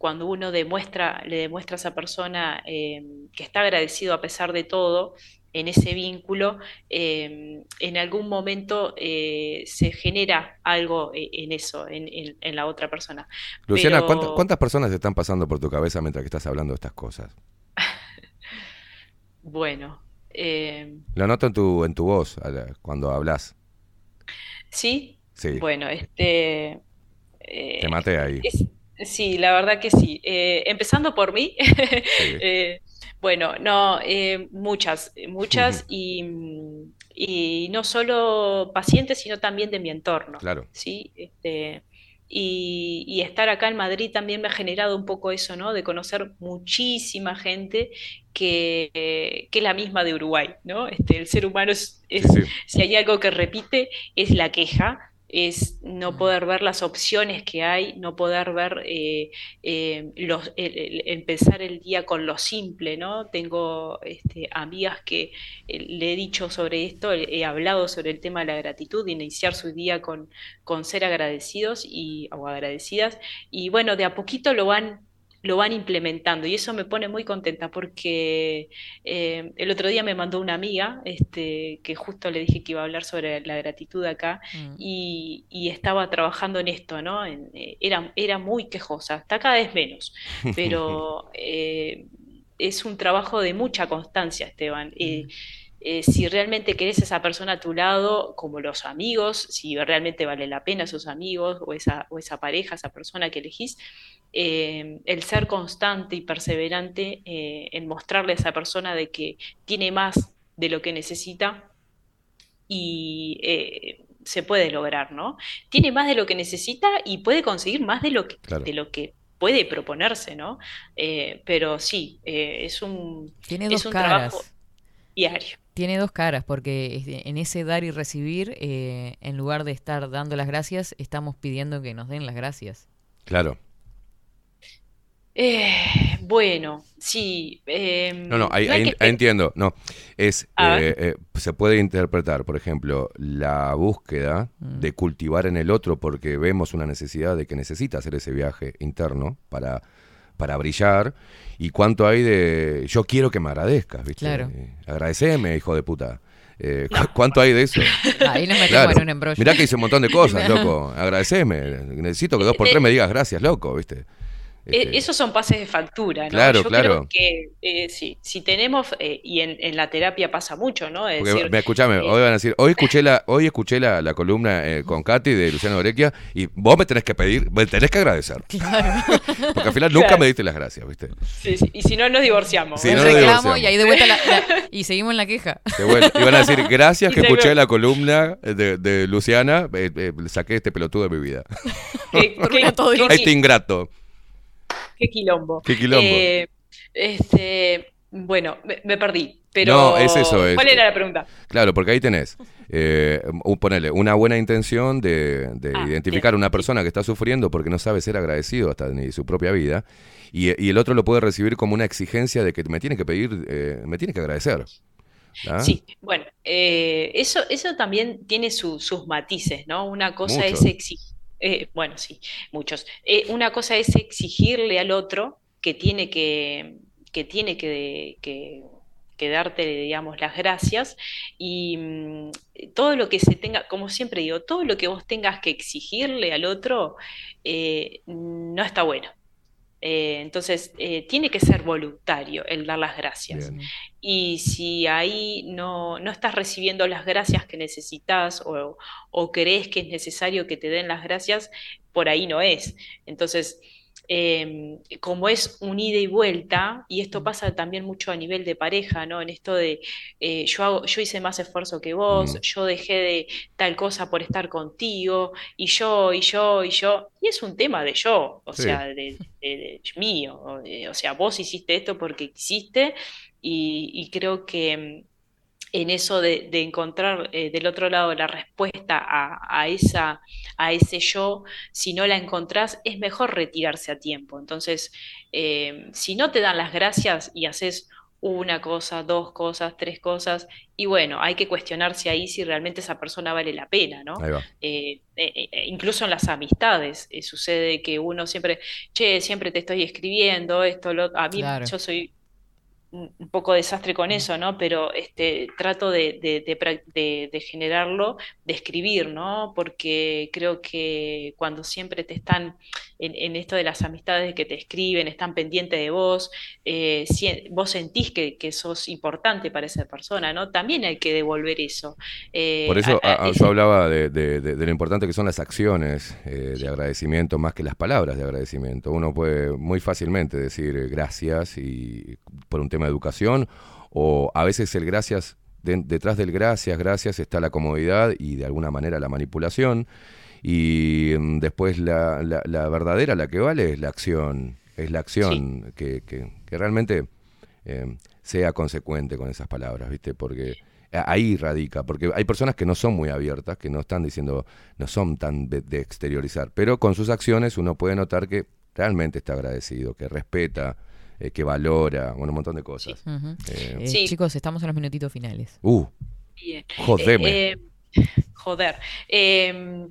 cuando uno demuestra, le demuestra a esa persona eh, que está agradecido a pesar de todo en ese vínculo, eh, en algún momento eh, se genera algo eh, en eso, en, en- en la otra persona. Luciana, Pero- ¿cuántas, cuántas personas están pasando por tu cabeza mientras que estás hablando de estas cosas? Bueno, eh, Lo noto en tu, en tu voz cuando hablas. sí, Sí, bueno, este... eh, te maté ahí. Es- sí, la verdad que sí. Eh, empezando por mí, eh, bueno, no, eh, muchas, muchas y, y no solo pacientes, sino también de mi entorno, Claro. ¿sí? Este, y, y estar acá en Madrid también me ha generado un poco eso, ¿no? De conocer muchísima gente que, eh, que es la misma de Uruguay, ¿no? Este, el ser humano es, es- Sí, sí. si hay algo que repite, es la queja, es no poder ver las opciones que hay, no poder ver eh, eh, los, el- el- empezar el día con lo simple, ¿no? Tengo este, amigas que eh, le he dicho sobre esto, he, he hablado sobre el tema de la gratitud, de iniciar su día con, con ser agradecidos y, o agradecidas, y bueno, de a poquito lo van lo van implementando y eso me pone muy contenta porque eh, el otro día me mandó una amiga este, que justo le dije que iba a hablar sobre la gratitud acá Mm. y, y estaba trabajando en esto, ¿no? En- eh, era, era muy quejosa, está cada vez menos, pero eh, es un trabajo de mucha constancia, Esteban. Eh, eh, si realmente querés a esa persona a tu lado, como los amigos, si realmente vale la pena esos amigos o esa, o esa pareja, esa persona que elegís, eh, el ser constante y perseverante eh, en mostrarle a esa persona de que tiene más de lo que necesita y eh, se puede lograr, ¿no? Tiene más de lo que necesita y puede conseguir más de lo que, Claro. de lo que puede proponerse, ¿no? Eh, pero sí, eh, es un, Tiene es dos un caras. trabajo diario. Tiene dos caras, porque en ese dar y recibir, eh, en lugar de estar dando las gracias, estamos pidiendo que nos den las gracias. Claro. Eh, bueno, sí. em, No, no, ahí, no hay ahí- que ahí espe- entiendo. No, es eh, eh, se puede interpretar, por ejemplo, la búsqueda de cultivar en el otro porque vemos una necesidad de que necesita hacer ese viaje interno para, para brillar. Y cuánto hay de yo quiero que me agradezcas, ¿viste? Claro. Eh, agradeceme, hijo de puta. Eh, ¿cu- ¿Cuánto hay de eso? Ahí nos metemos Claro. en un embrollo. Mirá que hice un montón de cosas, loco. Agradeceme. Necesito que dos por Eh, tres me digas gracias, loco, ¿viste? Eh, Este, Esos son pases de factura, ¿no? Claro, Yo claro. creo que eh, sí, si tenemos, eh, y en, en la terapia pasa mucho, ¿no? Es Porque, decir, me escuchame, eh, hoy van a decir, hoy escuché la, hoy escuché la, la columna eh, con Katy de Luciano Orequia y vos me tenés que pedir, me tenés que agradecer. Claro. Porque al final nunca Claro. me diste las gracias, ¿viste? sí, sí, y si no, nos divorciamos. Un no nos reclamo divorciamos. y ahí de vuelta la- la- y seguimos en la queja. De vuelta. Y van a decir, gracias Y que escuché la columna de, de Luciana, eh, eh, saqué este pelotudo de mi vida. Qué, qué- todo ingrato. Qué quilombo. Qué quilombo. Eh, este, bueno, me, me perdí. Pero, No, es eso, es- ¿Cuál era la pregunta? Claro, porque ahí tenés, eh, un- ponele, una buena intención de, de Ah, identificar a una persona que está sufriendo porque no sabe ser agradecido hasta ni su propia vida, y, y el otro lo puede recibir como una exigencia de que me tiene que pedir, eh, me tiene que agradecer. ¿Ah? Sí, bueno, eh, eso, eso también tiene su- sus matices, ¿no? Una cosa es Muchos. Exigir, bueno, sí, muchos. Eh, una cosa es exigirle al otro que tiene que, que tiene que, que- que darte, digamos, las gracias y mm, todo lo que se tenga, como siempre digo, todo lo que vos tengas que exigirle al otro eh, no está bueno. Eh, entonces, eh, tiene que ser voluntario el dar las gracias. Bien. Y si ahí no, no estás recibiendo las gracias que necesitas o, o crees que es necesario que te den las gracias, por ahí no es. Entonces, eh, como es un ida y vuelta, y esto pasa también mucho a nivel de pareja, ¿no? En esto de eh, yo, hago, yo hice más esfuerzo que vos, Mm. yo dejé de tal cosa por estar contigo, y yo, y yo, y yo, y es un tema de yo, o Sí. sea, de, de- de- mío, o, de- o sea, vos hiciste esto porque quisiste, y, y creo que mm, en eso de, de encontrar eh, del otro lado la respuesta a, a esa, a ese yo, si no la encontrás, es mejor retirarse a tiempo. Entonces, eh, si no te dan las gracias y haces una cosa, dos cosas, tres cosas, y bueno, hay que cuestionarse ahí si realmente esa persona vale la pena, ¿no? Ahí va. Eh, eh, eh, incluso en las amistades, eh, sucede que uno siempre, che, siempre te estoy escribiendo, esto, lo, a mí Claro. yo soy un poco desastre con eso, ¿no? Pero este, trato de, de- generarlo, de escribir, ¿no? Porque creo que cuando siempre te están en, en esto de las amistades que te escriben, están pendientes de vos, eh, si- vos sentís que, que sos importante para esa persona, ¿no? También hay que devolver eso. Eh, Por eso a- a- a- a- ese- yo hablaba de, lo importante que son las acciones eh, de agradecimiento más que las palabras de agradecimiento. Uno puede muy fácilmente decir gracias y por un tema de educación o a veces el gracias de- detrás del gracias, gracias está la comodidad y de alguna manera la manipulación y mm, después la, la- la verdadera, la que vale es la acción, es la acción que, que- que realmente eh, sea consecuente con esas palabras, ¿viste? Porque ahí radica, porque hay personas que no son muy abiertas, que no están diciendo, no son tan de, de exteriorizar, pero con sus acciones uno puede notar que realmente está agradecido, que respeta, eh, que valora, bueno, un montón de cosas. Ujú. Eh, Eh, Sí. Chicos, estamos en los minutitos finales. uh, Bien. jodeme. Eh, joder. Eh,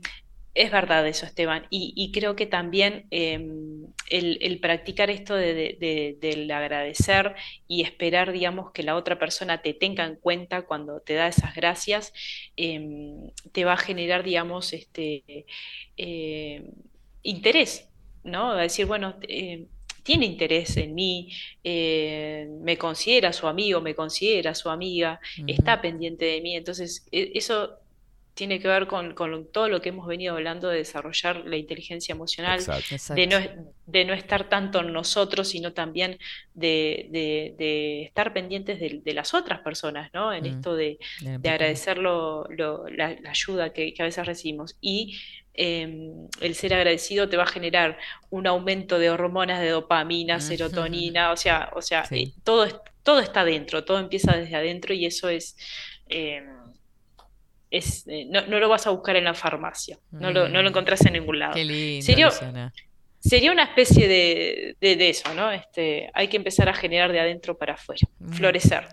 es verdad eso, Esteban. Y, y creo que también eh, el, el practicar esto de- de- de- del agradecer y esperar, digamos, que la otra persona te tenga en cuenta cuando te da esas gracias, eh, te va a generar, digamos, este eh, interés, ¿no? A decir, bueno, eh, tiene interés en mí, eh, me considera su amigo, me considera su amiga, está pendiente de mí. Entonces, e- eso tiene que ver con, con todo lo que hemos venido hablando de desarrollar la inteligencia emocional, Exacto. de no, de no estar tanto en nosotros, sino también de, de- de estar pendientes de, de las otras personas, ¿no? En Mm. esto de, De de empatía. agradecer lo- lo- la, la ayuda que, que a veces recibimos. Y eh, el ser agradecido te va a generar un aumento de hormonas de dopamina, serotonina, o sea, o sea, Sí. eh, todo, es- todo está dentro, todo empieza desde adentro y eso es... eh, es, eh, no, no lo vas a buscar en la farmacia, no lo, no lo Mm. encontrás en ningún lado. Qué lindo, Sería, una especie de, de- de eso, ¿no? Este, hay que empezar a generar de adentro para afuera, Mm. florecer.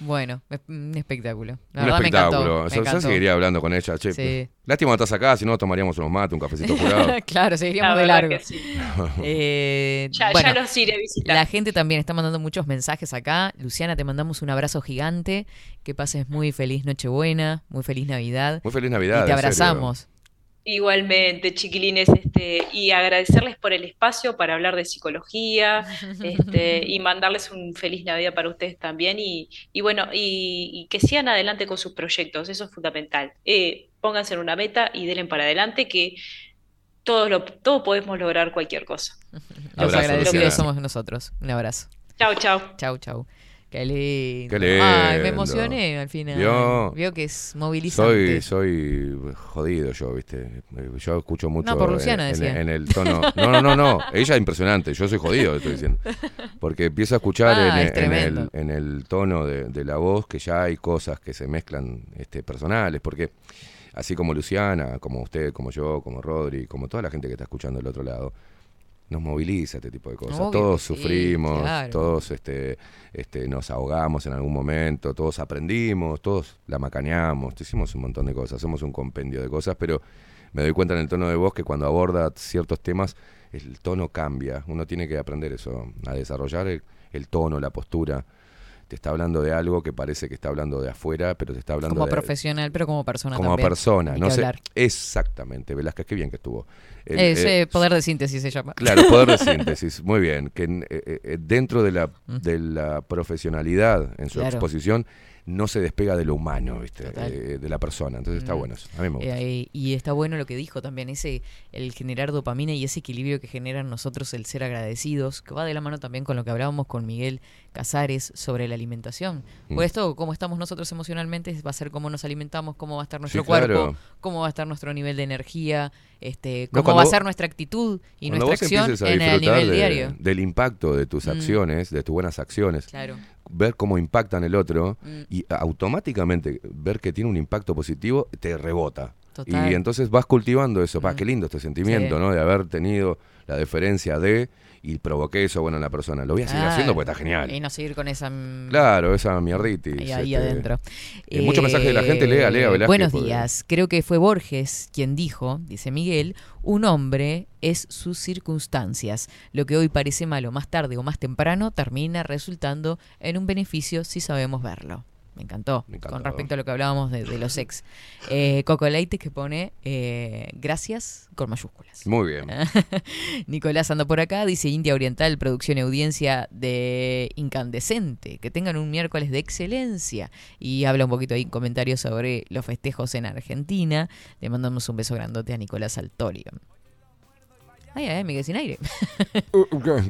Bueno, es- un espectáculo. La Un verdad me encantó. espectáculo. me seguiría hablando con ella. Che, Sí. Lástima que estás acá, si no tomaríamos unos mates, un cafecito curado. claro, seguiríamos La de largo. sí. Eh, Ya, bueno, ya los iré a visitar. la gente también está mandando muchos mensajes acá. Luciana, te mandamos un abrazo gigante. Que pases muy feliz Nochebuena, muy feliz Navidad. Muy feliz Navidad. y te serio. Igualmente, chiquilines, este, y agradecerles por el espacio para hablar de psicología, este, y mandarles un feliz Navidad para ustedes también, y, y bueno, y, y que sigan adelante con sus proyectos, eso es fundamental. Eh, pónganse en una meta y denle para adelante que todos lo, todos podemos lograr cualquier cosa. Los agradecidos somos nosotros. Un abrazo. Chau, chau. Chau, chau. Qué lindo. Qué Ay, me lindo. emocioné al final. Vio. Vio que es movilizante. Soy, soy jodido yo, ¿viste? Yo escucho mucho No, por en- Luciana, en, decía. en el tono. No, no, no, no. Ella es impresionante. Yo soy jodido, estoy diciendo. Porque empiezo a escuchar Ah, en, es en tremendo. el, en el tono de, de la voz que ya hay cosas que se mezclan este, personales. Porque así como Luciana, como usted, como yo, como Rodri, como toda la gente que está escuchando del otro lado, nos moviliza este tipo de cosas. Obvio todos sí, sufrimos, claro. todos este, este, nos ahogamos en algún momento, todos aprendimos, todos la macaneamos, hicimos un montón de cosas, somos un compendio de cosas, pero me doy cuenta en el tono de voz que cuando aborda ciertos temas, el tono cambia. Uno tiene que aprender eso, a desarrollar el, el tono, la postura. Te está hablando de algo que parece que está hablando de afuera, pero te está hablando como de, profesional, pero como persona como también. persona. No sé, hablar. exactamente, Velázquez, qué bien que estuvo. El- Es eh, eh, poder de síntesis se llama. Claro, poder de síntesis, muy bien. Que eh, eh, dentro de la, de la profesionalidad en su Claro. exposición no se despega de lo humano, ¿viste? Eh, de la persona. Entonces está Mm. bueno eso. A mí me gusta. Eh, y está bueno lo que dijo también, ese el generar dopamina y ese equilibrio que genera en nosotros el ser agradecidos, que va de la mano también con lo que hablábamos con Miguel Casares sobre la alimentación. Mm. Pues esto, cómo estamos nosotros emocionalmente, va a ser cómo nos alimentamos, cómo va a estar nuestro Sí, claro. cuerpo, cómo va a estar nuestro nivel de energía, este, cómo va a ser nuestra actitud y nuestra acción a en el nivel de- diario. del impacto de tus Mm. acciones, de tus buenas acciones, Claro. Ver cómo impactan el otro Mm. y automáticamente ver que tiene un impacto positivo, te rebota. Total. Y entonces vas cultivando eso. Pa, Mm. qué lindo este sentimiento, Sí. ¿no? De haber tenido la deferencia de y provoqué eso bueno en la persona. Lo voy a seguir haciendo porque está genial. Y no seguir con esa... mm, Claro, esa mierditis. Ahí, ahí este, adentro. eh, mucho mensaje de la gente, lea, lea, Velázquez, Buenos porque- días. Creo que fue Borges quien dijo, dice Miguel, un hombre es sus circunstancias. Lo que hoy parece malo más tarde o más temprano termina resultando en un beneficio si sabemos verlo. Me encantó. Me encantó. Con respecto a lo que hablábamos de, de los ex. Eh, Coco Leite que pone eh, gracias con mayúsculas. Muy bien. Nicolás anda por acá, dice India Oriental, producción y audiencia de Incandescente. Que tengan un miércoles de excelencia. Y habla un poquito ahí en comentarios sobre los festejos en Argentina. Le mandamos un beso grandote a Nicolás Altorio. Ay, ay, me quedé sin aire.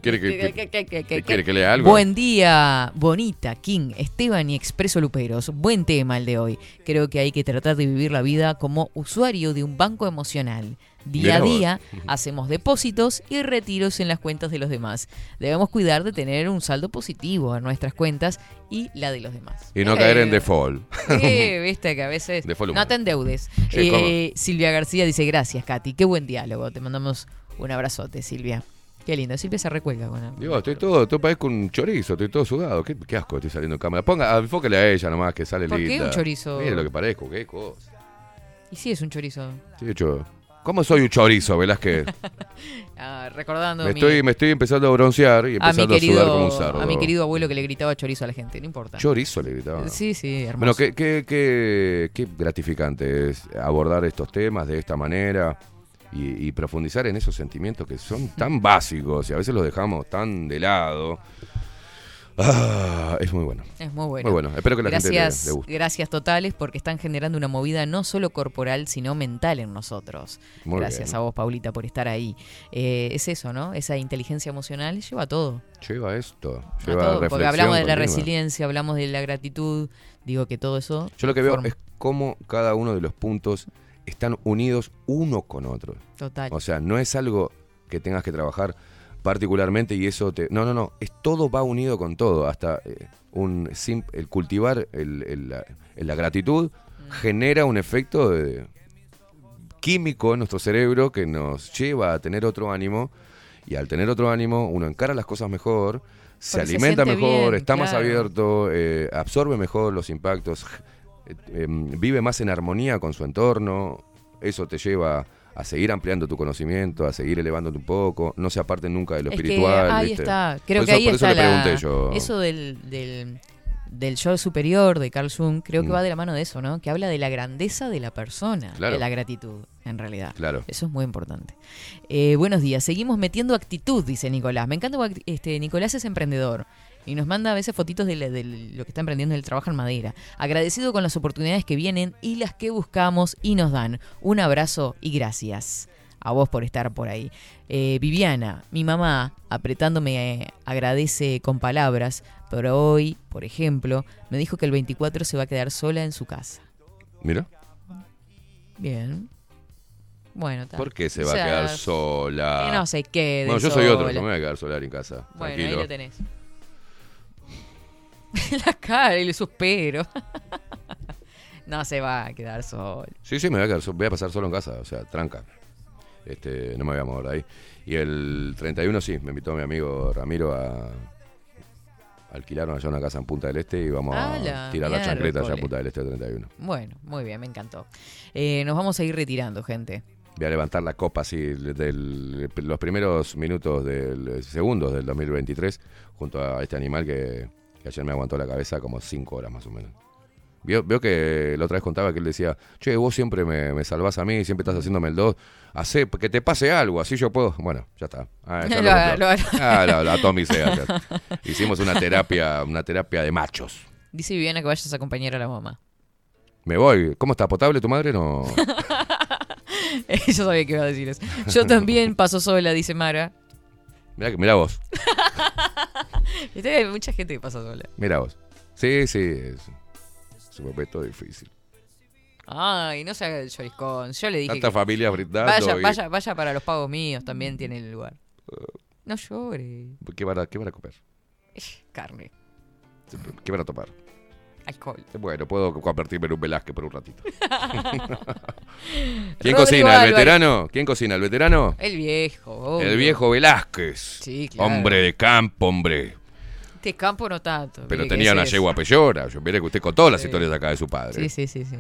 ¿Quiere que, ¿Qué- qué- qué- qué- qué- quiere que lea algo? Buen día, Bonita, King, Esteban y Expreso Luperos. Buen tema el de hoy. Creo que hay que tratar de vivir la vida como usuario de un banco emocional. Día a día hacemos depósitos y retiros en las cuentas de los demás. Debemos cuidar de tener un saldo positivo en nuestras cuentas y la de los demás. Y no caer en Eh, default. Sí, viste que a veces no te endeudes. Eh, Silvia García dice gracias, Katy. Qué buen diálogo. Te mandamos un abrazote, Silvia. Qué lindo. Silvia se recuelga con él. Digo, estoy todo, todo parezco un chorizo, estoy todo sudado. Qué, qué asco estoy saliendo en cámara. Ponga, enfóquele a ella nomás, que sale ¿Por qué linda. un chorizo? Mire lo que parezco, qué cosa. Y sí, es un chorizo. Sí, hecho, ¿Cómo soy un chorizo, Velázquez? Ah, recordando me, mi- estoy, me estoy empezando a broncear y a empezando a, sudar como un cerdo. a mi querido abuelo que le gritaba chorizo a la gente. No importa. Chorizo le gritaba. Sí, sí, hermoso. Bueno, qué, qué, qué, qué gratificante es abordar estos temas de esta manera y, y profundizar en esos sentimientos que son tan básicos y a veces los dejamos tan de lado. Ah, es muy bueno. Es muy bueno. Muy bueno. Espero que la gente le- gracias, le guste. Gracias totales porque están generando una movida no solo corporal, sino mental en nosotros. Muy gracias bien. a vos, Paulita, por estar ahí. Eh, es eso, ¿no? Esa inteligencia emocional lleva a todo. Lleva esto. A Lleva todo, porque reflexión hablamos de la resiliencia, hablamos de la gratitud. Digo que todo eso. Yo lo que veo forma- es cómo cada uno de los puntos están unidos uno con otro. Total. O sea, no es algo que tengas que trabajar particularmente y eso te... No, no, no. Es todo va unido con todo. Hasta eh, un sim- el cultivar el- el- la, la gratitud Mm. genera un efecto de- químico en nuestro cerebro que nos lleva a tener otro ánimo y al tener otro ánimo uno encara las cosas mejor, se Porque se alimenta mejor, bien, está más abierto, eh, absorbe mejor los impactos, eh, em, vive más en armonía con su entorno, eso te lleva a seguir ampliando tu conocimiento, a seguir elevándote un poco, no se aparten nunca de lo Es que espiritual. ahí ¿viste? está. Creo Por que eso- ahí por eso está la- yo. Eso del, del, del yo superior de Carl Jung, creo que Mm. va de la mano de eso, ¿no? Que habla de la grandeza de la persona, Claro. de la gratitud, en realidad. Claro. Eso es muy importante. Eh, buenos días. Seguimos metiendo actitud, dice Nicolás. Me encanta, este, Nicolás es emprendedor. Y nos manda a veces fotitos de, la- de lo que está emprendiendo, el trabajo en madera. Agradecido con las oportunidades que vienen y las que buscamos y nos dan. Un abrazo y gracias a vos por estar por ahí. Eh, Viviana, mi mamá, apretándome, eh, agradece con palabras, pero hoy, por ejemplo, me dijo que el 24 se va a quedar sola en su casa. Mira, Bien. Bueno, está. ¿por qué se O va sea, a quedar sola? Que no se quede Bueno, yo soy otro, sola. yo me voy a quedar solar en casa. Bueno, tranquilo. ahí lo tenés. La cara, el suspiro. no se va a quedar solo. Sí, sí, me voy a, quedar voy a pasar solo en casa, o sea, tranca. Este, no me voy a mover ahí. Y el 31 sí, me invitó mi amigo Ramiro a alquilaron allá una casa en Punta del Este y vamos A tirar la chancleta allá en. Punta del Este el 31. Bueno, muy bien, me encantó. Eh, nos vamos a ir retirando, gente. Voy a levantar la copa así de los primeros minutos del segundos del 2023 junto a este animal que, que ayer me aguantó la cabeza como 5 horas más o menos. Veo, veo que la otra vez contaba que él decía, che, vos siempre me, me salvás a mí, siempre estás haciéndome el 2, hacé que te pase algo, así yo puedo. Bueno, ya está. Ah, ya Lo- lo, lo- ah, la, la Tommy Sea, ya. Hicimos una terapia, una terapia de machos. Dice Viviana que vayas a acompañar a la mamá. Me voy. ¿Cómo está? ¿Potable tu madre? No. Yo sabía que iba a decir eso. Yo también paso sola, dice Mara. Mirá, que- mirá vos. Hay mucha gente que pasa sola. Mirá vos. Sí, sí. Es, es un momento difícil. Ay, no se haga el lloriscón. Yo le dije Tanta que familia brindando. vaya, y- vaya, vaya para los pagos míos, también tiene el lugar. No llore. ¿Qué van, a, ¿Qué van a comer? Carne, ¿Qué van a tomar? Alcohol. Bueno, puedo convertirme en un Velázquez por un ratito. ¿Quién Rodrigo cocina? ¿El Álvarez. veterano? ¿Quién cocina? ¿El veterano? El viejo. obvio. El viejo Velázquez. Sí, claro. Hombre de campo, hombre. Este campo no tanto. Pero mire tenía una yegua peyora. Yo mire que usted contó las Sí. historias acá de su padre. Sí, sí, sí, sí.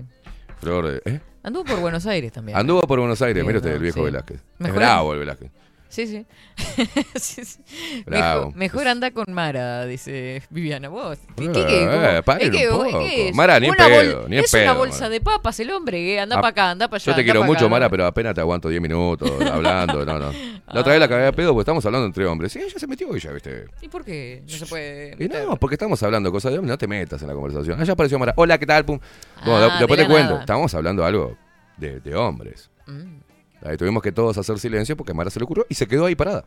Flor de- ¿eh? Anduvo por Buenos Aires también. Anduvo por Buenos Aires, Sí, mire usted, no, el viejo sí. Velázquez. Mejor- Es bravo el Velázquez. Sí, sí. Sí, sí. Bravo. Mejor, mejor anda con Mara, dice Viviana. Vos, ¿qué, Eh, qué, qué? Eh, paren ¿Es que- un qué es? Mara, ni en Una pedo, ni Es una pedo, bolsa Mara. de papas el hombre, que anda Ah, para acá, anda para allá. Yo te quiero mucho, acá, Mara, pero apenas te aguanto 10 minutos hablando. No, no. La otra vez la cagué a pedo porque estamos hablando entre hombres. Sí, ella se metió ella, ¿viste? ¿Y por qué no se puede Y no, porque estamos hablando de cosas de hombres, no te metas en la conversación. Allá apareció Mara. Hola, ¿qué tal? Pum. Bueno, Ah, de- después de te cuento. nada. Estábamos hablando algo de, de hombres. Mm. Ahí tuvimos que todos hacer silencio porque a Mara se le ocurrió y se quedó ahí parada.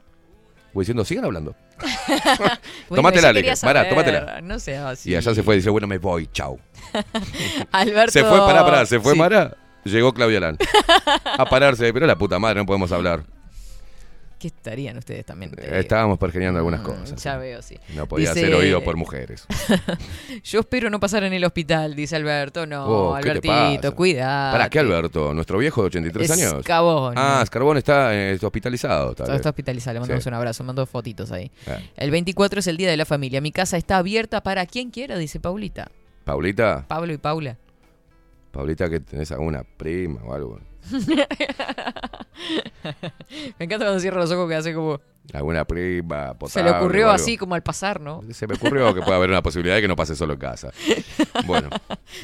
Voy diciendo, sigan hablando. Bueno, Tómatela, dije. Mara, tómatela. No así. Y allá se fue y dice, bueno, me voy, chau. Alberto. Se fue, pará, pará, se fue Sí. Mara. Llegó Claudia Lan. A pararse, pero la puta madre, no podemos hablar. ¿Qué estarían ustedes también? Eh, digo? Estábamos pergeñando algunas Mm, cosas. Ya veo, sí. No podía Dice- ser oído por mujeres. Yo espero no pasar en el hospital, dice Alberto. No, Oh, ¿qué te Albertito, cuidado. ¿Para qué, Alberto? ¿Nuestro viejo de 83 años? Escabón. Ah, Escarbón está eh, hospitalizado. tal Todo vez. está hospitalizado, le mandamos Sí. un abrazo, mandó fotitos ahí. Eh. El 24 es el Día de la Familia. Mi casa está abierta para quien quiera, dice Paulita. Paulita, Pablo y Paula. Paulita, que tenés alguna prima o algo. Me encanta cuando cierra los ojos que hace como... Alguna prima, Se potable le ocurrió así como al pasar, ¿no? Se me ocurrió que puede haber una posibilidad de que no pase solo en casa. Bueno,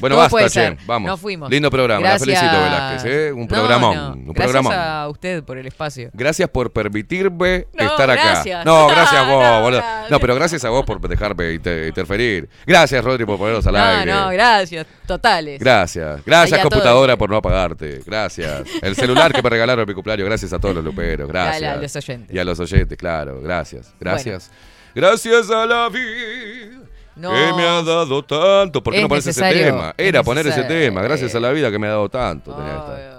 bueno, basta, puede che. ser. Vamos. Nos fuimos. Lindo programa. Gracias. La felicito, Velázquez. ¿eh? Un No, programón. no. Un Gracias programón. a usted por el espacio. Gracias por permitirme No, estar acá. gracias. No, gracias a vos, No, boludo. No, pero gracias a vos por dejarme inter- interferir. Gracias, Rodri, por ponernos al No, aire. no, gracias. Totales. Gracias. Gracias, computadora, por no apagarte. Gracias. El celular que me regalaron en mi cumpleaños. Gracias a todos los luperos. Gracias. Y a los oyentes. Y a los oyentes, claro. Gracias. Gracias. Gracias a la vida. No. Que me ha dado tanto. ¿Por qué Es no pones ese tema? es Era poner ese tema. Gracias a la vida que me ha dado tanto. tenía.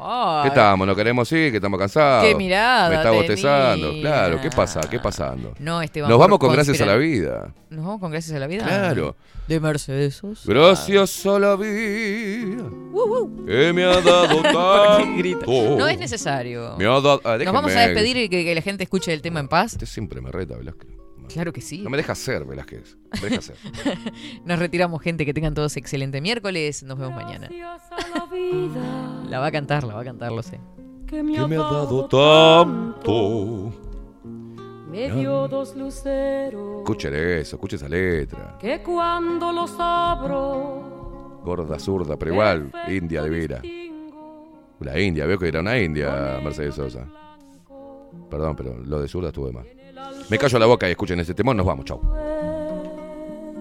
Ay, ¿Qué estamos? ¿No queremos ir? ¿Que estamos cansados? Qué mirada Me está bostezando. tenía. Claro, ¿qué pasa? ¿Qué pasando? No, Esteban. Nos vamos con gracias a la vida. ¿Nos vamos con gracias a la vida? Claro. De Mercedes. Gracias a la vida que me ha dado tanto. No es necesario. Me ha dado- ah, Nos vamos a despedir y que, que la gente escuche el tema en paz. Usted siempre me reta, Velázquez. Claro que sí. No me deja ser, Velázquez. Ser. Nos retiramos, gente. Que tengan todos excelente miércoles. Nos vemos mañana. La va a cantar, la va a cantar, lo sé. que me que ha me ha dado tanto. Me dio dos luceros Escuchen eso, escuchen esa letra. que cuando los abro Gorda, zurda, pero igual, india de vida. La india, veo que era una india, Mercedes Sosa. Perdón, pero lo de zurda estuve mal. Me callo la boca y escuchen ese temón, nos vamos, chau.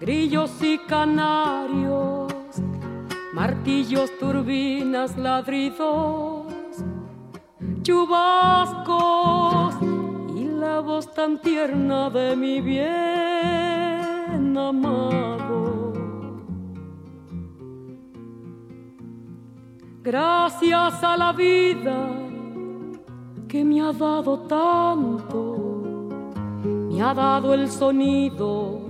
grillos y canarios, martillos, turbinas, ladridos, chubascos y la voz tan tierna de mi bien amado. Gracias a la vida que me ha dado tanto, me ha dado el sonido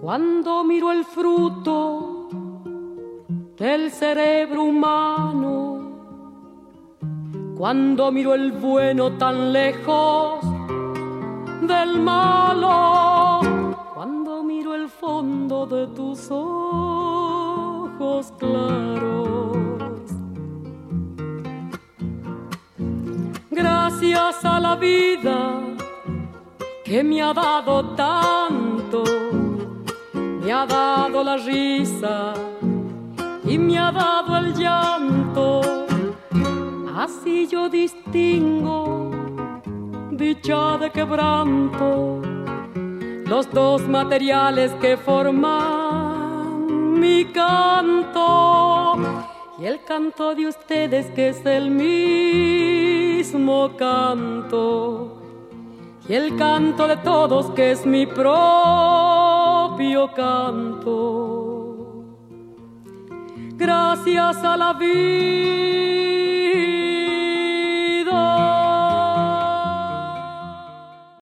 cuando miro el fruto del cerebro humano, cuando miro el bueno tan lejos del malo, cuando miro el fondo de tus ojos claros. Gracias a la vida que me ha dado tanto, me ha dado la risa y me ha dado el llanto. Así yo distingo dicha de quebranto, los dos materiales que forman mi canto y el canto de ustedes que es el mismo canto y el canto de todos que es mi propio canto. Gracias a la vida